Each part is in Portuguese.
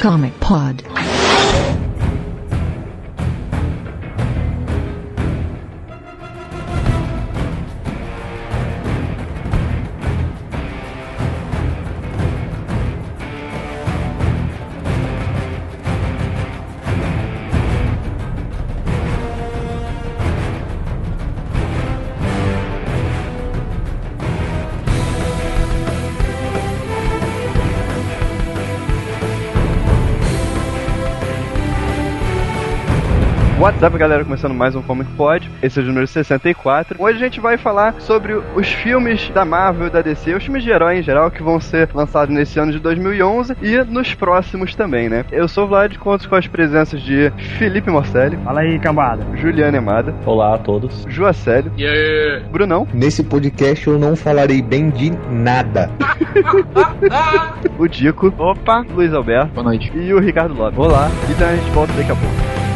Comic Pod. Up, galera? Começando mais um Comic Pod. Esse é o número 64. Hoje a gente vai falar sobre os filmes da Marvel e da DC, os filmes de herói em geral que vão ser lançados nesse ano de 2011 e nos próximos também, né? Eu sou o Vlad, conto com as presenças de Felipe Morcelli, Fala aí, cambada. Juliana Emada, Olá a todos. Joacélio, E aí? Brunão, Nesse podcast eu não falarei bem de nada. o Dico, Opa. Luiz Alberto Boa noite. e o Ricardo Lopes. Olá. Então a gente volta daqui a pouco.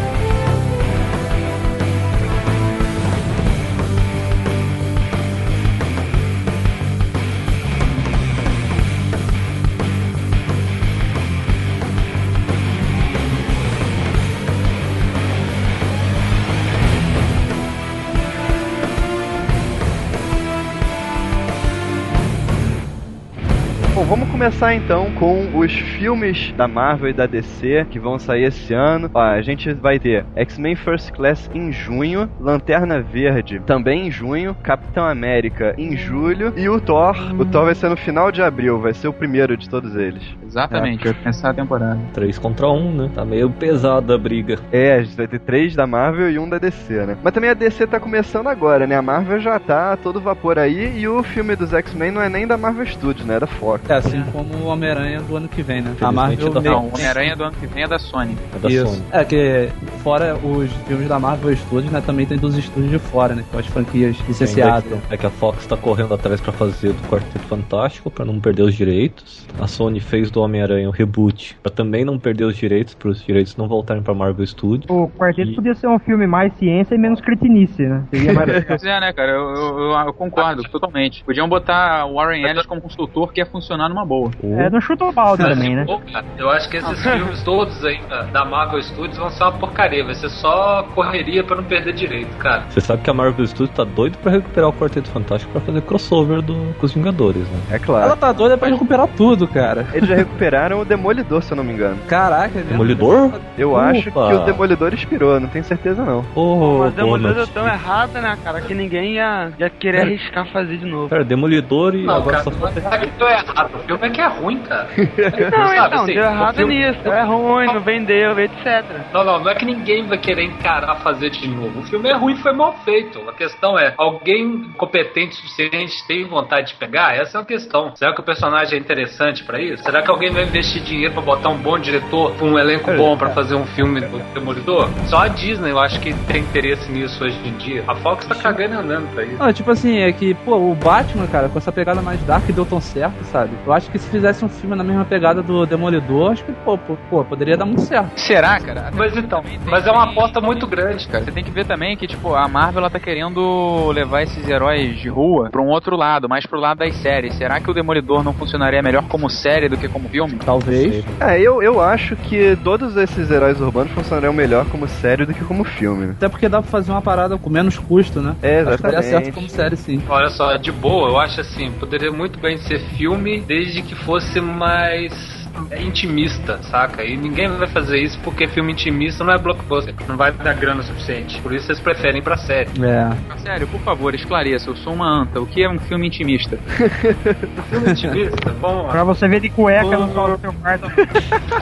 Começar então com os filmes da Marvel e da DC que vão sair esse ano. Ó, a gente vai ter X-Men First Class em junho, Lanterna Verde também em junho, Capitão América em julho e o Thor. O Thor vai ser no final de abril, vai ser o primeiro de todos eles. Exatamente, vai começar a temporada. 3 contra 1, né? Tá meio pesada a briga. É, a gente vai ter três da Marvel e um da DC, né? Mas também a DC tá começando agora, né? A Marvel já tá a todo vapor aí e o filme dos X-Men não é nem da Marvel Studios, né? É da Fox. É, assim como o Homem-Aranha do ano que vem, né? A Marvel meio- Não, o Homem-Aranha do ano que vem é da Sony. É da Isso. Sony. É que fora os filmes da Marvel Studios, né, também tem dos estúdios de fora, né, com as franquias licenciadas. É que a Fox tá correndo atrás pra fazer do Quarteto Fantástico, pra não perder os direitos. A Sony fez do Homem-Aranha o reboot, pra também não perder os direitos, para os direitos não voltarem pra Marvel Studios. O quarteto E- podia ser um filme mais ciência e menos cretinice, né? Seria mais. Pois é, né, cara? Eu, eu- eu- eu concordo totalmente. Podiam botar o Warren Ellis como consultor que ia funcionar numa boa. É, não chuta o balde também, né? Pô, cara, eu acho que esses filmes todos aí da, da Marvel Studios vão ser uma porcaria. Vai ser só correria pra não perder direito, cara. Você sabe que a Marvel Studios tá doido pra recuperar o Quarteto Fantástico pra fazer crossover do, com os Vingadores, né? É claro. Ela tá doida pra recuperar tudo, cara. Eles já recuperaram o Demolidor, se eu não me engano. Caraca, é? Demolidor? Eu Opa. acho que o Demolidor inspirou, não tenho certeza não. Oh, Mas é uma Donald. coisa tão errada, né, cara, que ninguém ia, ia querer arriscar fazer de novo. Cara, Demolidor e Não, agora cara, só não falta... é que deu errado. O filme é que é ruim, cara. Não, Sabe, então, assim, deu errado filme- nisso, é ruim, não vendeu, etc. Não, não, não é que ninguém vai querer encarar fazer de novo. O filme é ruim, foi mal feito. A questão é, alguém competente o suficiente tem vontade de pegar? Essa é a questão. Será que o personagem é interessante pra isso? Será que alguém vai investir dinheiro pra botar um bom diretor, com um elenco bom pra fazer um filme do Demolidor? Só a Disney, eu acho que tem interesse nisso hoje em dia. A Fox tá cagando e andando pra isso. Não, tipo assim, é que, pô, o Batman, cara, com essa pegada mais dark deu tão certo, sabe? Eu acho que se fizesse um filme na mesma pegada do Demolidor, acho que, pô, pô, pô, poderia dar muito certo. Será, cara? Mas então, mas é uma aposta muito grande, cara. Você tem que ver também que, tipo, a Marvel ela tá querendo levar esses heróis de rua pra um outro lado, mais pro lado das séries. Será que o Demolidor não funcionaria melhor como série do que como filme? Talvez. É, eu, eu acho que todos esses heróis urbanos funcionariam melhor como série do que como filme. Até porque dá pra fazer uma parada com menos custo, né? É, Acho que exatamente. certo como série, sim. Olha só, de boa, eu acho assim, poderia muito bem ser filme desde que fosse mais é, intimista, saca? E ninguém vai fazer isso porque filme intimista não é blockbuster, não vai dar grana o suficiente. Por isso eles preferem ir pra série. É. Sério, por favor, esclareça. Eu sou uma anta. O que é um filme intimista? Filme intimista, bom. Pra você ver de cueca no sol do seu quarto.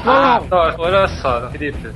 Ah, não, olha só, Felipe.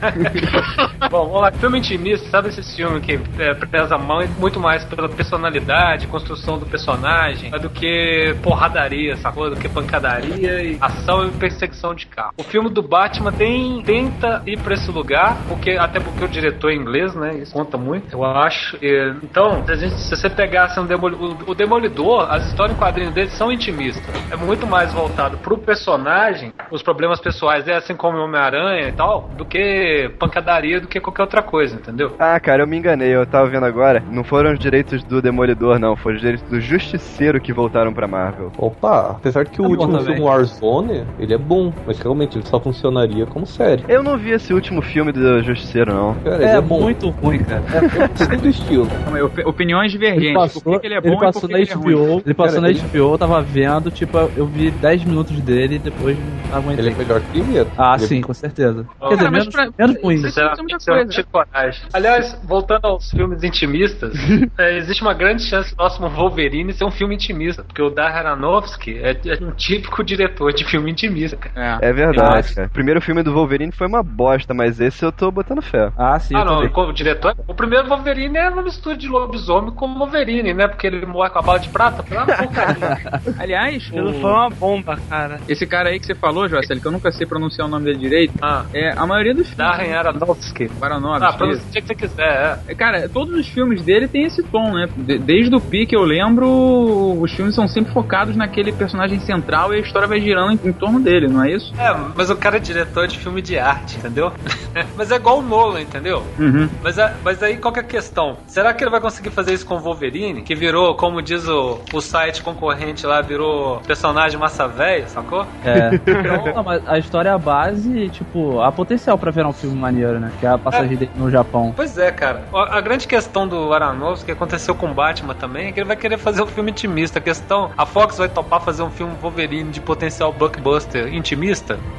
Bom, vamos lá. Filme intimista, sabe esse filme que é, preza mão muito mais pela personalidade, construção do personagem, do que porradaria, sacou? Do que pancadaria e ação e perseguição de carro. O filme do Batman tem, tenta ir pra esse lugar, porque até porque o diretor é inglês, né? Isso conta muito, eu acho. E, então, se, a gente- se você pegasse um Demoli- o, o Demolidor, as histórias em quadrinhos dele são intimistas. É muito mais voltado pro personagem, os problemas pessoais, é assim como o Homem-Aranha e tal, do que pancadaria, do que qualquer outra coisa, entendeu? Ah, cara, eu me enganei, eu tava vendo agora. Não foram os direitos do Demolidor, não. Foram os direitos do Justiceiro que voltaram pra Marvel. Opa, apesar que o Tá bom último também. filme Warzone, ele é bom. Mas realmente ele só funcionaria como série. Eu não vi esse último filme do Justiceiro, não. Cara, ele É, é bom. muito ruim, cara. É, gostei do estilo. Opiniões Ele divergentes. passou, por que, que ele é bom e por passou que, na que ele é ruim? HBO, ele passou Cara, na ele- HBO, eu tava vendo, tipo, eu vi 10 minutos dele e depois não aguentei. Ele é melhor que o primeiro. Ah, Ele- sim, com certeza. Cara, Quer dizer, menos, pra- menos ruim. Isso é muita coragem. Aliás, voltando aos filmes intimistas, é, existe uma grande chance do próximo Wolverine ser um filme intimista, porque o Darren Aronofsky é, é um típico diretor de filme intimista, cara. É. É verdade, cara. O primeiro filme do Wolverine foi uma bosta, mas esse eu tô botando fé. Ah, sim, Ah, não, também. como diretor, o primeiro Wolverine é uma mistura de lobisomem com Wolverine, né? Porque ele morre com a bala de prata, foi uma porcaria. Aliás, o- foi uma bomba, cara. esse cara aí que você falou, Jocelyn, que eu nunca sei pronunciar o nome dele direito, Ah, é a maioria dos filmes. Darren Aronofsky. Paranovski, Ah, pra isso. você que você quiser, é. É, Cara, todos os filmes dele tem esse tom, né? De- desde o pique eu lembro, os filmes são sempre focados naquele personagem central e a história vai girando em, em torno dele, não é isso? É, mas o cara é diretor de filme de arte, entendeu? mas é igual o Nolan, entendeu? Uhum. Mas, é- mas aí qual que é a questão? Será que ele vai conseguir fazer isso com o Wolverine? Que virou, como diz o, o site concorrente lá, virou personagem massa velha, sacou? É. Não, mas a história é a base, tipo, há potencial pra virar um filme maneiro, né? Que é a passagem dele no Japão. Pois é, cara. A, a grande questão do Aronofsky, que aconteceu com o Batman também, é que ele vai querer fazer um filme intimista. A questão, a Fox vai topar fazer um filme Wolverine de potencial blockbuster intimista?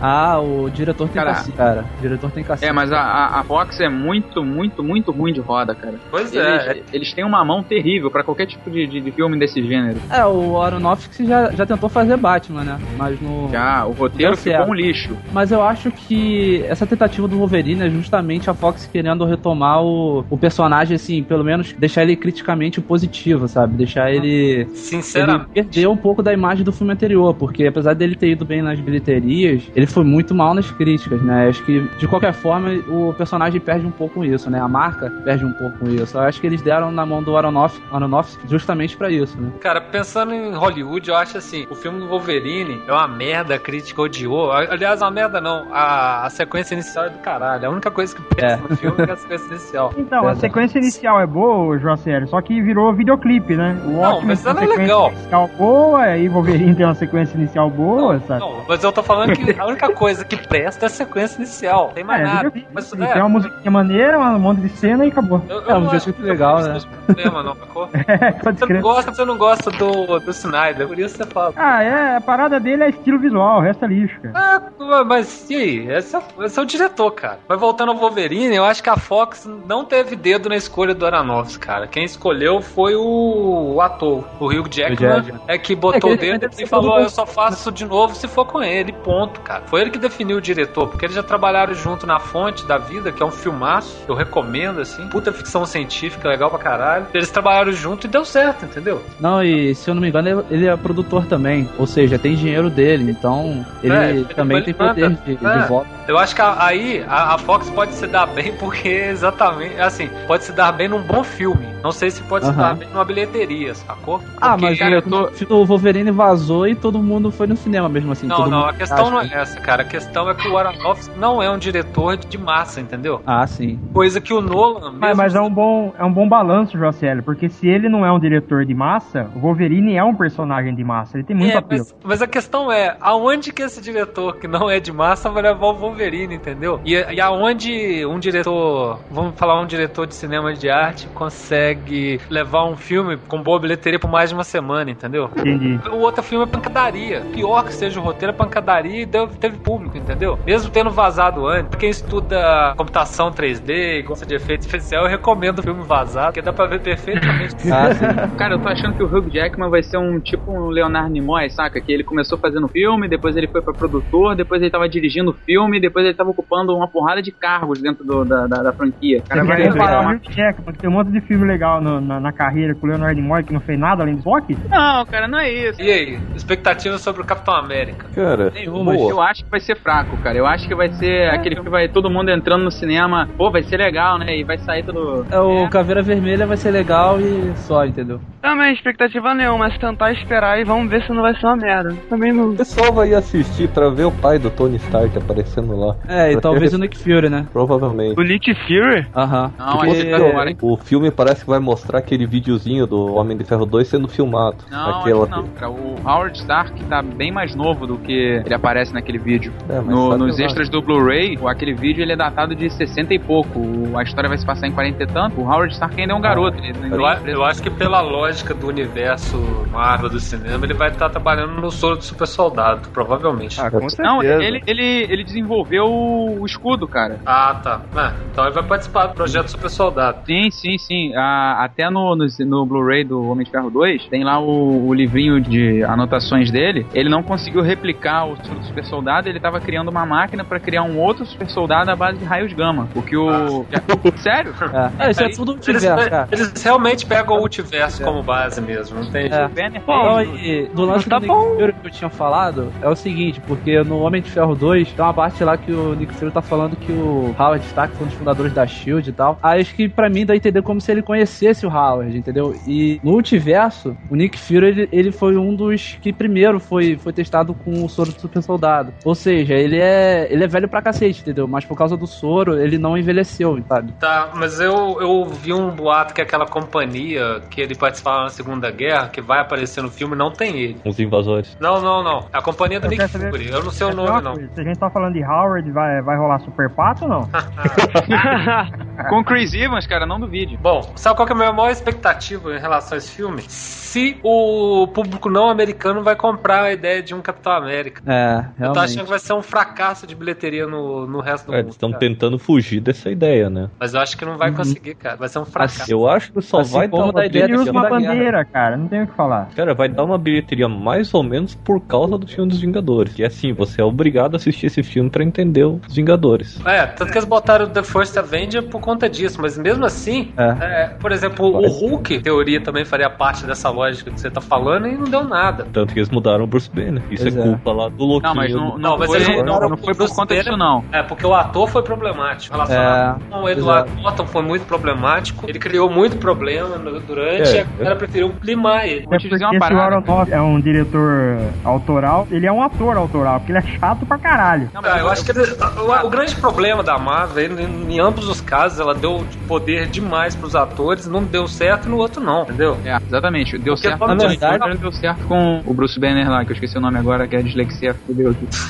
Ah, o diretor tem Cara, cacife, cara. O diretor tem cacife. É, mas a, a, a Fox é muito, muito, muito ruim de roda, cara. Pois Eles, é. eles têm uma mão terrível pra qualquer tipo de, de, de filme desse gênero. É, o Aronofsky já, já tentou fazer Batman, né? Mas no. Já, o roteiro ficou certo. um lixo. Mas eu acho que essa tentativa do Wolverine é justamente a Fox querendo retomar o, o personagem, assim, pelo menos deixar ele criticamente positivo, sabe? Deixar ele. Ele Sinceramente. perdeu um pouco da imagem do filme anterior, porque apesar dele ter ido bem nas bilheterias, ele foi muito mal nas críticas, né? Acho que, de qualquer forma, o personagem perde um pouco com isso, né? A marca perde um pouco com isso. Eu acho que eles deram na mão do Aronofsky, Aronofsky justamente pra isso, né? Cara, pensando em Hollywood, eu acho assim, o filme do Wolverine é uma merda, a crítica odiou. Aliás, uma merda não, a, a sequência inicial é do caralho. A única coisa que presta no filme é a sequência inicial. Então, a sequência inicial é boa, Jocelyn, só que virou videoclipe, né? O Não, mas ela é sequência legal. inicial boa, aí Wolverine tem uma sequência inicial boa, sabe? Não, mas eu tô falando que a única coisa que presta é a sequência inicial. Tem mais é, nada. videoclipe. Mas Tem é, uma musiquinha maneira, um monte de cena e acabou. eu, É, um acho- legal, né? é problema, não, sacou? É, pode Você não gosta, você não gosta do, do Snyder, por isso você fala. Ah, é, a parada dele é estilo visual, o resto é lixo, cara. Ah, mas e aí? Esse é, esse é o diretor, cara. Mas voltando ao Wolverine, eu acho que a Fox não teve dedo na escolha do Aronofsky, cara. Quem escolheu foi o, o ator, o Hugh Jackman, Jackman. é que botou É o que ele- dedo e falou: eu só faço de novo se for com ele, ponto, cara. Foi ele que definiu o diretor, porque eles já trabalharam junto na Fonte da Vida, que é um filmaço, eu recomendo, assim. Puta ficção científica, legal pra caralho. Eles trabalharam junto e deu certo, entendeu? Não, e se eu não me engano, ele- é produtor também. Ou seja, tem dinheiro dele, então ele É, ele- também ele tem poder manda. de, de É. voto. Eu acho que aí a, a Fox pode se dar bem porque exatamente, assim, pode se dar bem num bom filme. Não sei se pode se dar bem numa bilheteria, sacou? Ah, Porque- mas cara, o Wolverine vazou e todo mundo foi no cinema mesmo assim. Não, não, a questão não é acha. essa, cara. A questão é que o Aronofsky não é um diretor de massa, entendeu? Ah, sim. Coisa que o Nolan mesmo... Mas, mas é um bom é um bom balanço, Jocelyn, porque se ele não é um diretor de massa, o Wolverine é um personagem de massa, ele tem muito É, apelo. mas, mas a questão é, aonde que esse diretor que não é de massa vai levar o Wolverine, entendeu? E, e aonde um diretor, vamos falar um diretor de cinema de arte, consegue levar um filme com boa bilheteria por mais de uma semana, entendeu? Entendi. O outro filme é pancadaria. Pior que seja o roteiro, é pancadaria e deu, teve público, entendeu? Mesmo tendo vazado antes. Pra quem estuda computação 3D e gosta de efeito especial, eu recomendo o filme vazado, porque dá pra ver perfeitamente. Ah, sim. Cara, eu tô achando que o Hugh Jackman vai ser um tipo um Leonardo Nimoy, saca? Que ele começou fazendo filme, depois ele foi pra produtor, depois ele tava dirigindo filme, depois ele tava ocupando uma porrada de cargos dentro do- da, da, da franquia. O cara Você vai comparar o Hugh Jackman, que tem um monte de filme legal no- na, na carreira com o Leonardo Nimoy que não fez nada além do rock? Não, cara, não é isso. E aí, expectativas sobre o Capitão América? Cara, Boa. eu acho que vai ser fraco, cara. Eu acho que vai ser aquele que vai todo mundo entrando no cinema, pô, vai ser legal, né? E vai sair todo. É, o Caveira Vermelha vai ser legal e só, entendeu? Também, expectativa nenhuma, mas tentar esperar e vamos ver se não vai ser uma merda. Também não. O pessoal vai assistir pra ver o pai do Tony Stark aparecendo lá. É, e talvez o Nick Fury, né? Provavelmente. O Nick Fury? Aham. Não, Porque tá fora, hein? o filme parece que vai mostrar aquele videozinho do Homem de Ferro 2 sendo filmado. Não, Aquela- não. cara. O Howard Stark tá bem mais novo do que ele aparece naquele vídeo. É, No- nos extras do Blu-ray, o- aquele vídeo ele é datado de 60 e pouco. A história vai se passar em 40 e tanto. O Howard Stark ainda é um garoto. Ele, ele Eu, a- eu acho que pela lógica do universo Marvel do cinema, ele vai estar trabalhando no soro do super soldado, provavelmente. Ah, com certeza. Não, ele, ele, ele desenvolveu o escudo, cara. Ah, tá. Ah, então ele vai participar do projeto Super Soldado. Sim, sim, sim. Ah, até no, no, no Blu-ray do Homem de Ferro 2, tem lá o, o livrinho de anotações dele. Ele não conseguiu replicar o do super soldado, ele tava criando uma máquina pra criar um outro super soldado à base de raios gama. Porque o. Sério? É, isso é tudo Eles, multiverso, cara. eles realmente pegam o multiverso como base mesmo, não tem É. jeito. Bom, e do lance tá do Nick bom. Fury que eu tinha falado é o seguinte, porque no Homem de Ferro 2 tem uma parte lá que o Nick Fury tá falando que o Howard Stark foi um dos fundadores da SHIELD e tal. Aí acho que pra mim dá a entender como se ele conhecesse o Howard, entendeu? E no multiverso, o Nick Fury ele, ele foi um dos que primeiro foi, foi testado com o soro do super soldado. Ou seja, ele é, ele é velho pra cacete, entendeu? Mas por causa do soro, ele não envelheceu, sabe? Tá, mas eu, eu vi um boato que aquela companhia que ele participava na Segunda Guerra, que vai aparecer no filme, não tem ele. Os invasores. Não, não, não. A companhia do Eu Nick saber- Fury. Eu não sei o nome, não. Se a gente tá falando de Howard, vai, vai rolar Super Pato ou não? Com Chris Evans, cara, não duvide. Bom, sabe qual que é a minha maior expectativa em relação a esse filme? Se o público não americano vai comprar a ideia de um Capitão América. É, Eu tô realmente. achando que vai ser um fracasso de bilheteria no, no resto do É, mundo. eles estão tentando fugir dessa ideia, né? Mas eu acho que não vai conseguir, cara. Vai ser um fracasso. Eu acho que só Assim vai dar uma da ideia Ele da usa uma Guerra. bandeira, cara, não tem o que falar. Cara, vai dar uma bilheteria mais ou menos por causa do filme dos Vingadores. Que é assim, você é obrigado a assistir esse filme pra entender os Vingadores. É, tanto que eles botaram The First Avenger por conta disso, mas mesmo assim, é, por exemplo, o Hulk, em teoria, também faria parte dessa lógica que você tá falando e não deu nada. Tanto que eles mudaram o Bruce Banner. Isso Pois é é. culpa lá do Não, mas não, não, Não, mas foi, eles não, mudaram não foi por conta disso, não. É, porque o ator foi problemático. Em relação É, a- o Edward Norton foi muito problemático. Ele criou muito problema no- durante É, e a galera preferiu limar ele. Vou te dizer uma parada. É um diretor autoral, ele é um ator autoral, porque ele é chato pra caralho. Não, mas Ah, eu acho que ele- o, o grande problema da Marvel, ele, em ambos os casos, ela deu poder demais pros atores, não deu certo e no outro não, entendeu? É, exatamente. Deu Porque, certo na com o verdade- deu certo com o Bruce Banner lá, que eu esqueci o nome agora, que é a dislexia.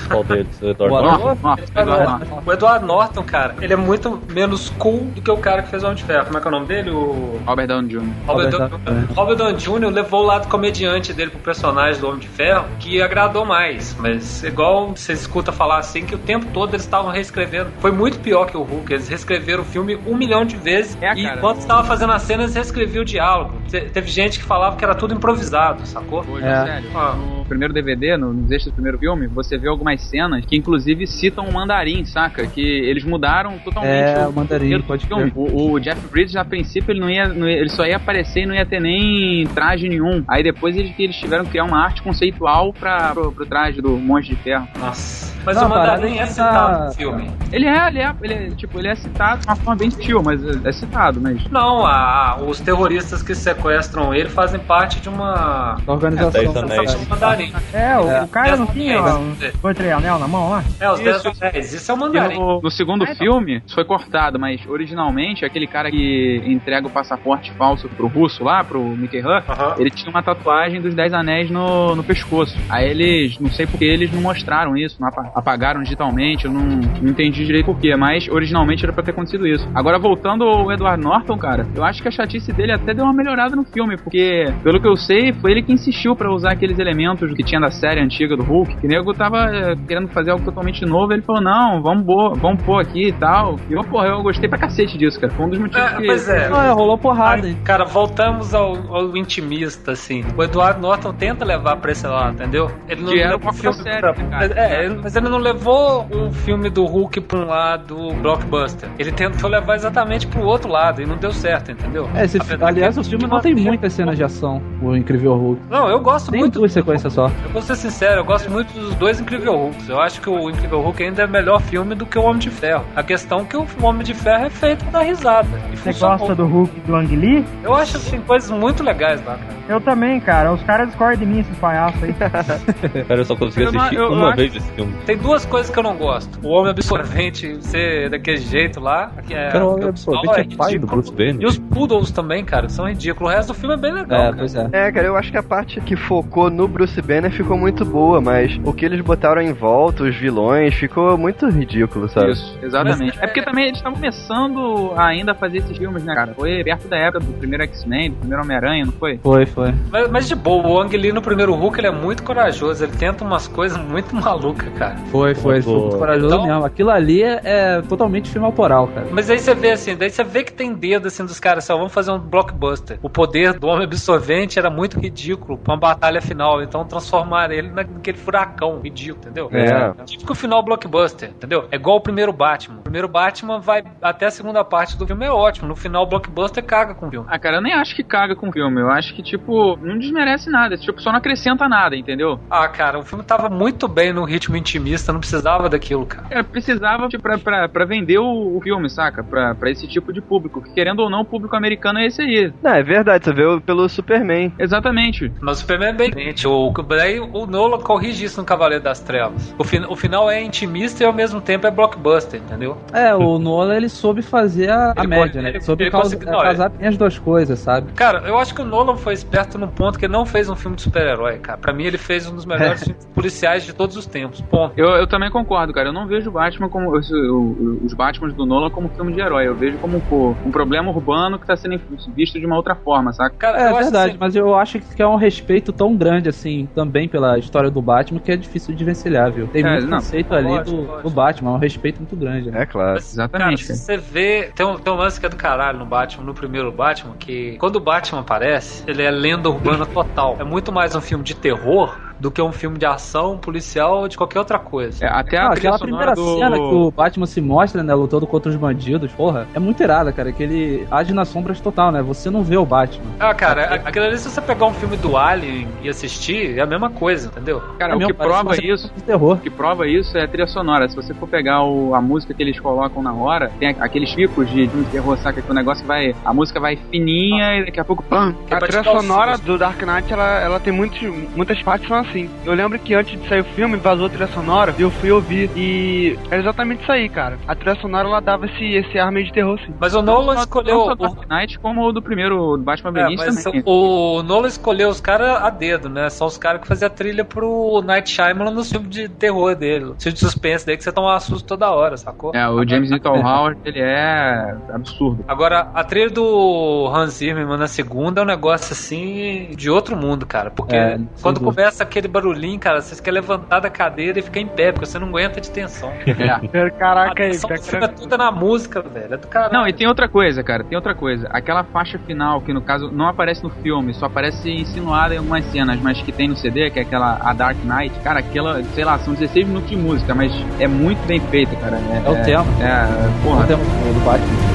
Qual deles? O Edward Norton? O Edward Norton, cara, ele é muito menos cool do que o cara que fez o Homem de Ferro. Como é que é o nome dele? O Robert Downey Jr. Robert, Robert Downey- Jr. levou o lado comediante dele pro personagem do Homem de Ferro, que agradou mais. Mas igual você escuta falar assim, que o tempo todo eles estavam reescrevendo. Foi muito pior que o Hulk. Eles reescreveram o filme um milhão de vezes. É, e cara. enquanto estava fazendo a cena, eles reescreviam o diálogo. Te- Teve gente que falava que era tudo improvisado, sacou? Hoje, É. sério. Ah. No primeiro DVD, no- nos extras do primeiro filme, você vê algumas cenas que inclusive citam o mandarim, saca? Que eles mudaram totalmente É, o mandarim, roteiro do pode filme. O, o Jeff Bridges, a princípio, ele não ia. não ia- ele só ia aparecer e não ia ter nem traje nenhum. Aí depois eles, eles tiveram que criar uma arte conceitual pra, pro, pro traje do Monge de Ferro. Nossa. Mas Não, o Mandarim é é citado tá- no filme. Ele é, ele é, ele é, tipo, ele é citado de uma forma bem sutil, mas é, é citado, mas. Não, a- os terroristas que sequestram ele fazem parte de uma. Da organização. É, Dez Anéis. ligado? Mandarim. É, o, É. o cara não Dez tinha três anel na mão lá? É, os Isso. 10 anéis. Isso é o Mandarim. no, no segundo filme, isso foi cortado, mas originalmente aquele cara que entrega o passaporte falso pro russo lá, pro Mickey Huff, Aham. ele tinha uma tatuagem dos Dez Anéis no, no pescoço. Aí eles, não sei porque eles não mostraram isso, não apa- apagaram digitalmente, eu não, não entendi direito porquê, mas originalmente era pra ter acontecido isso. Agora, voltando ao Edward Norton, cara, eu acho que a chatice dele até deu uma melhorada no filme, porque, pelo que eu sei, foi ele que insistiu pra usar aqueles elementos que tinha da série antiga do Hulk, que o nego tava eh, querendo fazer algo totalmente novo, ele falou, não, vamos pôr, vamos pôr aqui e tal. E eu, porra, eu gostei pra cacete disso, cara. Foi um dos motivos É, que... pois é. Não, é, rolou porrada. hein? Cara, voltamos ao, ao intimista, assim. O Eduardo Norton tenta levar pra esse lado, entendeu? Ele Que era levou uma coisa séria, né, cara? É, ele- mas ele não levou um filme do Hulk pra um lado blockbuster. Ele tentou levar exatamente pro outro lado e não deu certo, entendeu? É, esse, Apesar aliás, o filme não tem muitas cenas de ação, o Incrível Hulk. Não, eu gosto Tem muito. duas sequências só. Eu vou ser sincero, eu gosto muito dos dois Incrível Hulks. Eu acho que o Incrível Hulk ainda é melhor filme do que o Homem de Ferro. A questão é que o Homem de Ferro é feito dar risada. E Você gosta do Hulk do Ang Lee? Eu acho assim, coisas muito legais lá, cara. Eu também, cara. Os caras discordam de mim, esses palhaços aí. Cara, eu só consegui Eu não- assistir eu- eu uma acho- vez esse filme. Tem tem duas coisas que eu não gosto. O homem absorvente ser daquele jeito lá. Que é, Cara, o Homem Absorvente é pai do. Bruce Banner. E os Poodles também, cara, são ridículos. O resto do filme é bem legal. É, cara. pois é. É, cara, eu acho que a parte que focou no Bruce Banner ficou muito boa, mas o que eles botaram em volta, os vilões, ficou muito ridículo, sabe? Isso, exatamente. Mas- É porque também eles estavam começando ainda a fazer esses filmes, né, cara? Foi perto da época do primeiro X-Men, do primeiro Homem-Aranha, não foi? Foi, foi. Mas, mas de boa, o Ang Lee no primeiro Hulk ele é muito corajoso. Ele tenta umas coisas muito malucas, cara. Foi, foi. Foi muito corajoso Então- mesmo. Aquilo ali é, é totalmente filme autoral, cara. Mas aí você vê assim, daí você vê que tem dedo assim dos caras, assim, ó, vamos fazer um blockbuster. O poder do homem absorvente era muito ridículo pra uma batalha final, então transformar ele naquele furacão ridículo, entendeu? É. Típico final blockbuster, entendeu? É igual o primeiro Batman. O primeiro Batman vai até a segunda parte do filme é ótimo, no final o blockbuster caga com o filme. Ah, cara, eu nem acho que caga com o filme. Eu acho que, tipo, não desmerece nada. Tipo, só não acrescenta nada, entendeu? Ah, cara, o filme tava muito bem no ritmo intimista, não precisava daquilo, cara. Cara, precisava tipo, pra, pra, pra vender o, o filme, saca? Pra, pra esse tipo de público. Que, querendo ou não, o público americano é esse aí. Não, é verdade, você vê o- pelo Superman. Exatamente. Mas o Superman é bem diferente. O, daí o Nolan corrige isso no Cavaleiro das Trevas. O, fin- o final é intimista e ao mesmo tempo é blockbuster, entendeu? É, o Nolan ele soube fazer a, a Ele média, pode- né? ele- soube ele causa- conseguiu- não, casar bem as duas coisas, sabe? Cara, eu acho que o Nolan foi esperto num ponto que ele não fez um filme de super-herói, cara. Pra mim, ele fez um dos melhores filmes policiais de todos os tempos. Ponto. Eu, eu também concordo, cara. Eu não vejo o Batman como. os- os Batmans do Nolan como filme de herói. Eu vejo como pô, um problema urbano que tá sendo visto de uma outra forma, saca? Cara, É verdade, assim- mas eu acho que é um respeito tão grande, assim, também pela história do Batman, que é difícil de vencelhar, viu? Tem É, muito não, conceito ali lógico, do, lógico. do Batman, é um respeito muito grande. Né? É claro. Mas, Exatamente, Cara, você vê. Tem um, tem um lance que é do caralho no Batman, no primeiro Batman, que quando o Batman aparece, ele é lenda urbana total. É muito mais um filme de terror do que um filme de ação, policial ou de qualquer outra coisa. É, até a Ah, aquela sonora primeira do... cena que o Batman se mostra, né, lutando contra os bandidos, porra, é muito irada, cara, que ele age nas sombras total, né? Você não vê o Batman. Ah, cara, a- aquilo ali, se você pegar um filme do Alien e assistir, é a mesma coisa, entendeu? Cara, É o mesmo, que prova isso de terror. O que prova isso é a trilha sonora. Se você for pegar o- a música que eles colocam na hora, tem aqueles picos de de terror, saca? Que o negócio vai. A música vai fininha e daqui a pouco. Pam! Que é A trilha sonora do Dark Knight, ela, ela tem muitos, muitas partes que são assim. Eu lembro que antes de sair o filme, vazou a trilha sonora e eu fui ouvir. E era exatamente isso aí, cara. A trilha sonora, ela dava esse, esse ar meio de terror, sim. Mas o Nolan Não escolheu. só o- Dark Knight, como o do primeiro Batman É, Begins também. o Nolan escolheu os caras a dedo, né? São os caras que faziam a trilha pro Night Shyamalan nos filmes de terror dele. Filme de suspense daí que você toma um susto toda hora, sacou? É, o James Newton Howard, ele é absurdo. Agora, a trilha do Hans Zimmer na segunda é um negócio assim de outro mundo, cara. Porque É, quando começa aquele barulhinho, cara, você quer levantar da cadeira e ficar em pé, porque você não aguenta de tensão. É. Caraca, a aí, tensão tá filme é tudo na música, velho. É do caralho. Não, e tem outra coisa, cara, tem outra coisa. Aquela faixa final, que no caso não aparece no filme, só aparece insinuada em algumas cenas, mas que tem no CD, que é aquela A Dark Knight, cara, aquela, sei lá, são 16 minutos de música, mas é muito bem feita, cara. É o tema. É, É porra, o tema do Batman.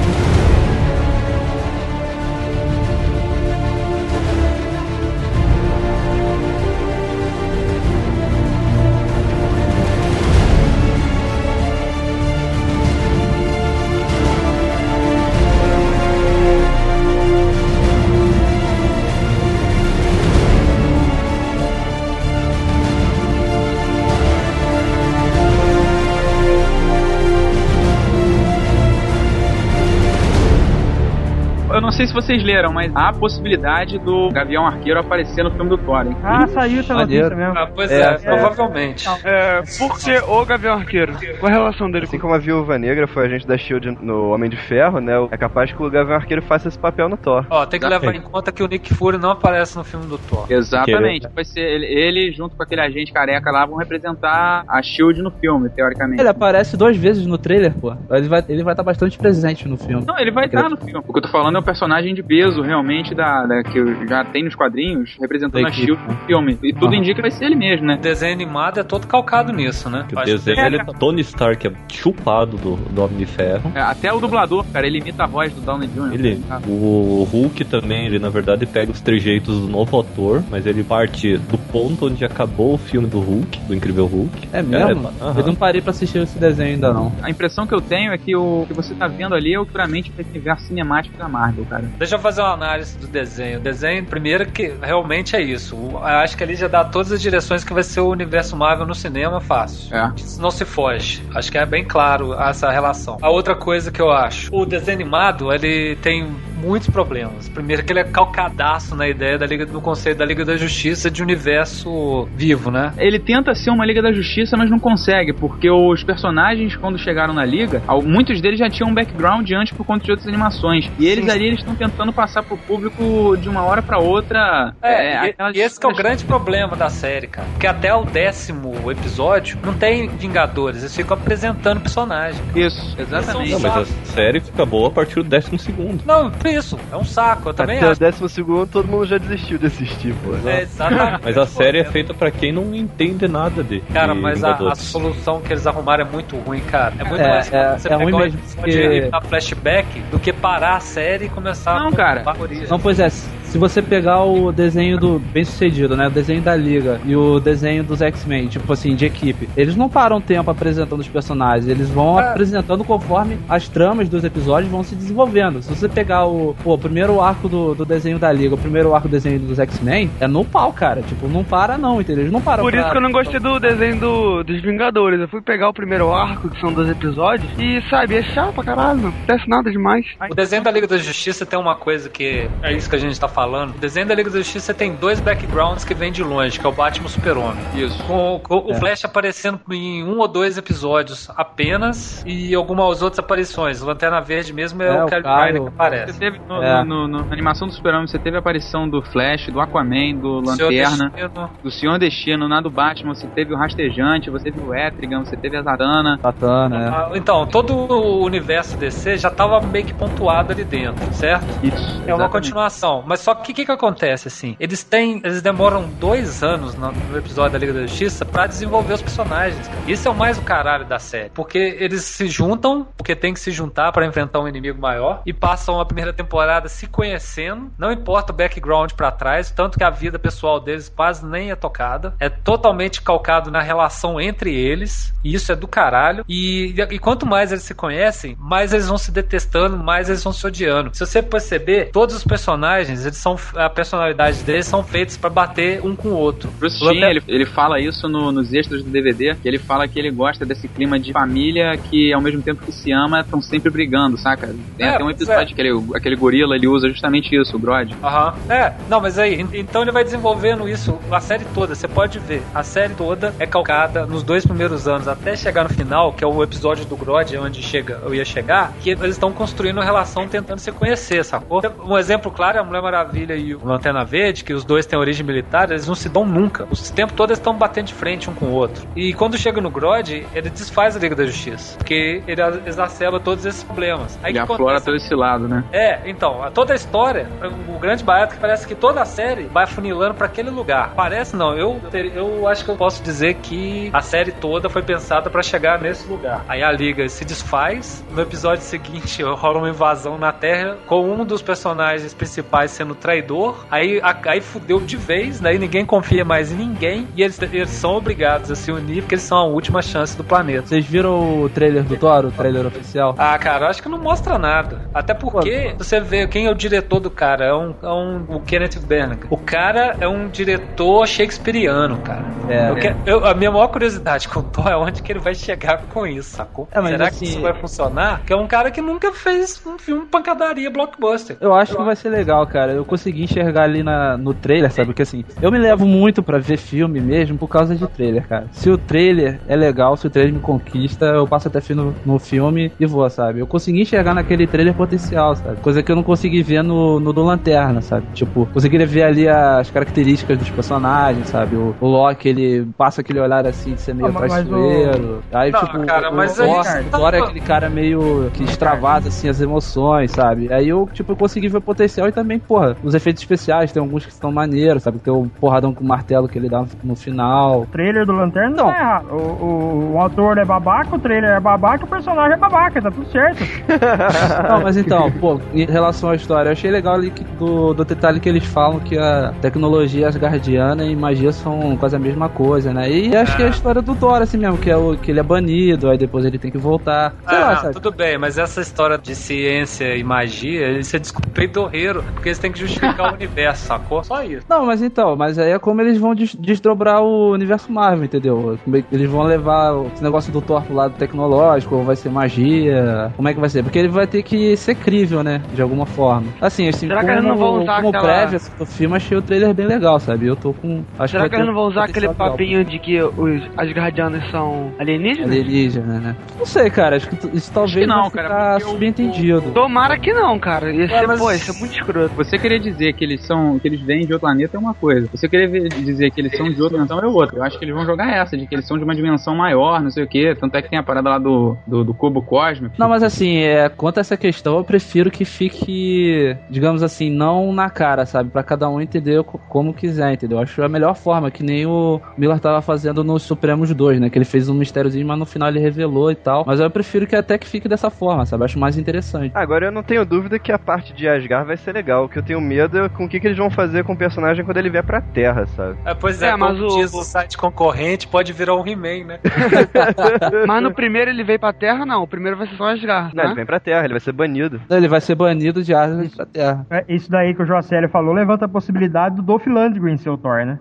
Sei se vocês leram, mas há a possibilidade do Gavião Arqueiro aparecer no filme do Thor, hein? Ah, saiu essa Maneiro. notícia mesmo. Ah, pois É, é, é. provavelmente. É, por que o Gavião Arqueiro? Qual a relação dele Assim com como a Viúva Negra foi agente da SHIELD no Homem de Ferro, né? É capaz que o Gavião Arqueiro faça esse papel no Thor. Ó, tem que levar em conta que o Nick Fury não aparece no filme do Thor. Exatamente. Vai ser ele, ele, junto com aquele agente careca lá, vão representar a Shield no filme, teoricamente. Ele aparece duas vezes no trailer, pô. Ele vai ele vai estar bastante presente no filme. Não, ele vai estar no filme. O que eu tô falando é um personagem de peso, realmente, da, da- que já tem nos quadrinhos, representando a. Shield no filme. E tudo indica que vai ser ele mesmo, né? O desenho animado é todo calcado nisso, né? Que o que desenho, ele, Tony Stark é chupado do, do Homem de Ferro. É, até o dublador, cara, ele imita a voz do Downey Jr. Ele, Ah, o Hulk também, ele na verdade pega os trejeitos do novo ator, mas ele parte do ponto onde acabou o filme do Hulk, do Incrível Hulk. É mesmo? É. Eu não parei pra assistir esse desenho ainda não. A impressão que eu tenho é que o que você tá vendo ali é o puramente o universo cinemático da Marvel. cara. Deixa eu fazer uma análise do desenho. O desenho, primeiro, que realmente é isso. Eu acho que ali já dá todas as direções que vai ser o universo Marvel no cinema fácil. É. Não se foge. Acho que é bem claro essa relação. A outra coisa que eu acho, o desenho animado, ele tem muitos problemas. Primeiro que ele é calcadaço na ideia da Liga, no conceito da Liga da Justiça de universo vivo, né? Ele tenta ser uma Liga da Justiça, mas não consegue, porque os personagens, quando chegaram na Liga, muitos deles já tinham um background antes por conta de outras animações. E eles ali eles estão tentando passar pro público de uma hora pra outra. É, e- aquelas- e esse que é o grande problema da série, cara. Porque até o décimo episódio não tem Vingadores, eles ficam apresentando personagem. Isso, exatamente. Não, mas a série fica boa a partir do décimo segundo. Não, isso, é um saco, eu também Até o acho. décimo segundo todo mundo já desistiu desse tipo. É, exatamente. Mas a série é feita pra quem não entende nada de. Cara, de mas a, a solução que eles arrumaram é muito ruim, cara. É muito É, mais é- você é ruim pegar um mesmo, porque- dar flashback do que parar a série e começar Não, a cara. Não, pois é, se você pegar o desenho do bem sucedido, né? O desenho da Liga e o desenho dos X-Men, tipo assim, de equipe, eles não param tempo apresentando os personagens, eles vão É. apresentando conforme as tramas dos episódios vão se desenvolvendo. Se você pegar o, pô, o primeiro arco do, do desenho da Liga, o primeiro arco do desenho dos X-Men, é no pau, cara. Tipo, não para não, entendeu? Eles não param Por pra- isso que eu não gostei do desenho do, dos Vingadores. Eu fui pegar o primeiro arco, que são dois episódios, e sabe, é chato pra caralho, não acontece nada demais. O desenho da Liga da Justiça tem uma coisa que é isso que a gente tá falando. O desenho da Liga da Justiça tem dois backgrounds que vêm de longe, que é o Batman o Super-Homem. Isso. Com, com o É. Flash aparecendo em um ou dois episódios apenas e algumas outras aparições. O Lanterna Verde mesmo é, É, o o Kyle que aparece. Você teve no, É. no- no- na animação do Super-Homem, você teve a aparição do Flash, do Aquaman, do Senhor Lanterna, Destino. do Senhor Destino, na do Batman, você teve o Rastejante, você teve o Etrigan, você teve a Zatanna. Satana, é. Então, todo o universo DC já tava meio que pontuado ali dentro, certo? Isso. É uma exatamente. continuação. Mas só que o que, que acontece, assim? Eles têm. Eles demoram dois anos no, no episódio da Liga da Justiça pra desenvolver os personagens. Isso é o mais o caralho da série. Porque eles se juntam, porque tem que se juntar pra enfrentar um inimigo maior, e passam a primeira temporada se conhecendo. Não importa o background pra trás, tanto que a vida pessoal deles quase nem é tocada. É totalmente calcado na relação entre eles. E isso é do caralho. E, e quanto mais eles se conhecem, mais eles vão se detestando, mais eles vão se odiando. Se você perceber, todos os personagens, eles são a personalidade deles são feitos pra bater um com o outro. Bruce O Timm, ele, ele fala isso no- nos extras do DVD, que ele fala que ele gosta desse clima de família que, ao mesmo tempo que se ama, estão sempre brigando, saca? Tem É, até um episódio que ele, aquele gorila, ele usa justamente isso, o Grod. Aham. É, não, mas aí, en- então ele vai desenvolvendo isso a série toda. Você pode ver, a série toda é calcada nos dois primeiros anos, até chegar no final, que é o episódio do Grod, onde chega, eu ia chegar, que eles estão construindo uma relação tentando se conhecer, sacou? Um exemplo claro é a Mulher Maravilha e o Lanterna Verde, que os dois têm origem militar, eles não se dão nunca. Os tempo todo eles estão batendo de frente um com o outro. E quando chega no Grod, ele desfaz a Liga da Justiça, porque ele exacerba todos esses problemas. Aí Ele aflora acontece? todo esse lado, né? É, então, toda a história, o grande barato é que parece que toda a série vai funilando pra aquele lugar. Parece não, eu, eu acho que eu posso dizer que a série toda foi pensada pra chegar nesse lugar. Aí a liga se desfaz, no episódio seguinte rola uma invasão na Terra com um dos personagens principais sendo traidor. Aí, a- aí fudeu de vez, daí ninguém confia mais em ninguém e eles, eles são obrigados a se unir porque eles são a última chance do planeta. Vocês viram o trailer do Thor, o trailer oficial? Ah, cara, eu acho que não mostra nada. Até porque você vê quem é o diretor do cara. É um, é um o Kenneth Branagh. O cara é um diretor shakespeariano, cara. É. Eu que- eu- a minha maior curiosidade com o Thor é onde que ele vai chegar com isso, sacou? É, mas Será assim- que isso vai funcionar? Que é um cara que nunca fez um filme pancadaria blockbuster. Eu acho que vai ser legal, cara. Eu consegui enxergar ali na, no trailer, sabe? Porque assim, eu me levo muito pra ver filme mesmo por causa de trailer, cara. Se o trailer é legal, se o trailer me conquista, eu passo até fim no, no filme e vou, sabe? Eu consegui enxergar naquele trailer potencial, sabe? Coisa que eu não consegui ver no, no do Lanterna, sabe? Tipo, consegui ver ali as características dos personagens, sabe? O, o Loki, ele passa aquele olhar assim de ser meio Ah, mas o- traiçoeiro. Aí, Não, tipo, cara, o, mas o, aí Thor, tá- Thor é aquele cara meio que extravasa assim as emoções, sabe? Aí eu, tipo, eu consegui ver o potencial e também, porra, os efeitos especiais, tem alguns que estão maneiros, sabe? Tem o porradão com o martelo que ele dá no final. O trailer do Lanterna não, Não. tá errado. O, o, o ator é babaca, o trailer é babaca, o personagem é babaca, tá tudo certo. Não, mas então, pô, em relação à história, eu achei legal ali que- do, do detalhe que eles falam que a tecnologia asgardiana e magia são quase a mesma coisa, né? E acho que é a história do Thor, assim mesmo, que é o que ele é banido, aí depois ele tem que voltar. Sei Ah, lá, sabe? tudo bem, mas essa história de ciência e magia, isso é desculpa peidorreiro, porque eles têm que justificar o universo, sacou? Só isso. Não, mas então, mas aí é como eles vão des- desdobrar o universo Marvel, entendeu? Como é que Eles vão levar o- esse negócio do Thor pro lado tecnológico, ou vai ser magia, como é que vai ser? Porque ele vai ter que ser crível, né? De alguma forma. Assim, assim Será que como, eles não vão usar como aquela- prévia assim, do filme, achei o trailer bem legal, sabe? Eu tô com... Acho Será vai que eles não vão usar aquele legal. papinho de que os Asgardianos são alienígenas? Alienígena, né? Não sei, cara. Acho que isso talvez que não, vai cara, subentendido. Tomara que não, cara. Ia ser, mas- pô, isso é muito escroto. Você querer dizer que eles são, que eles vêm de outro planeta é uma coisa. Você querer dizer que eles são de outra dimensão é outra. Eu acho que eles vão jogar essa, de que eles são de uma dimensão maior, não sei o que. Tanto é que tem a parada lá do, do, do cubo cósmico. Não, mas assim, é, quanto a essa questão, eu prefiro que fique, digamos assim, não na cara, sabe? Pra cada um entender co- como quiser, entendeu? Acho a melhor forma, que nem o Miller tava fazendo nos Supremos 2, né? Que ele fez um mistériozinho, mas no final ele revelou e tal. Mas eu prefiro que até que fique dessa forma, sabe? Acho mais interessante. Agora eu não tenho dúvida que a parte de Asgard vai ser legal. O que eu tenho medo é com o que, que eles vão fazer com o personagem quando ele vier pra Terra, sabe? É, pois é, É, mas o- diz o site concorrente, pode virar um He-Man, né? Mas no primeiro ele veio pra Terra, não. O primeiro vai ser só Asgard, Não, ele né? vem pra Terra, ele vai ser banido. Ele vai ser banido de Asgard pra Terra. É, Isso daí que o Jocelyn falou levanta a possibilidade do Dolph Lundgren ser o Thor, né?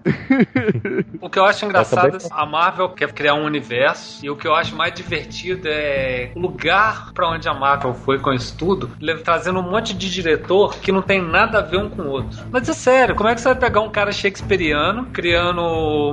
O que eu acho engraçado Eu é a Marvel quer criar um universo e o que eu acho mais divertido é o lugar pra onde a Marvel foi com isso tudo, trazendo um monte de diretor que não tem nada a ver um com o outro. Mas é sério, como é que você vai pegar um cara shakespeariano criando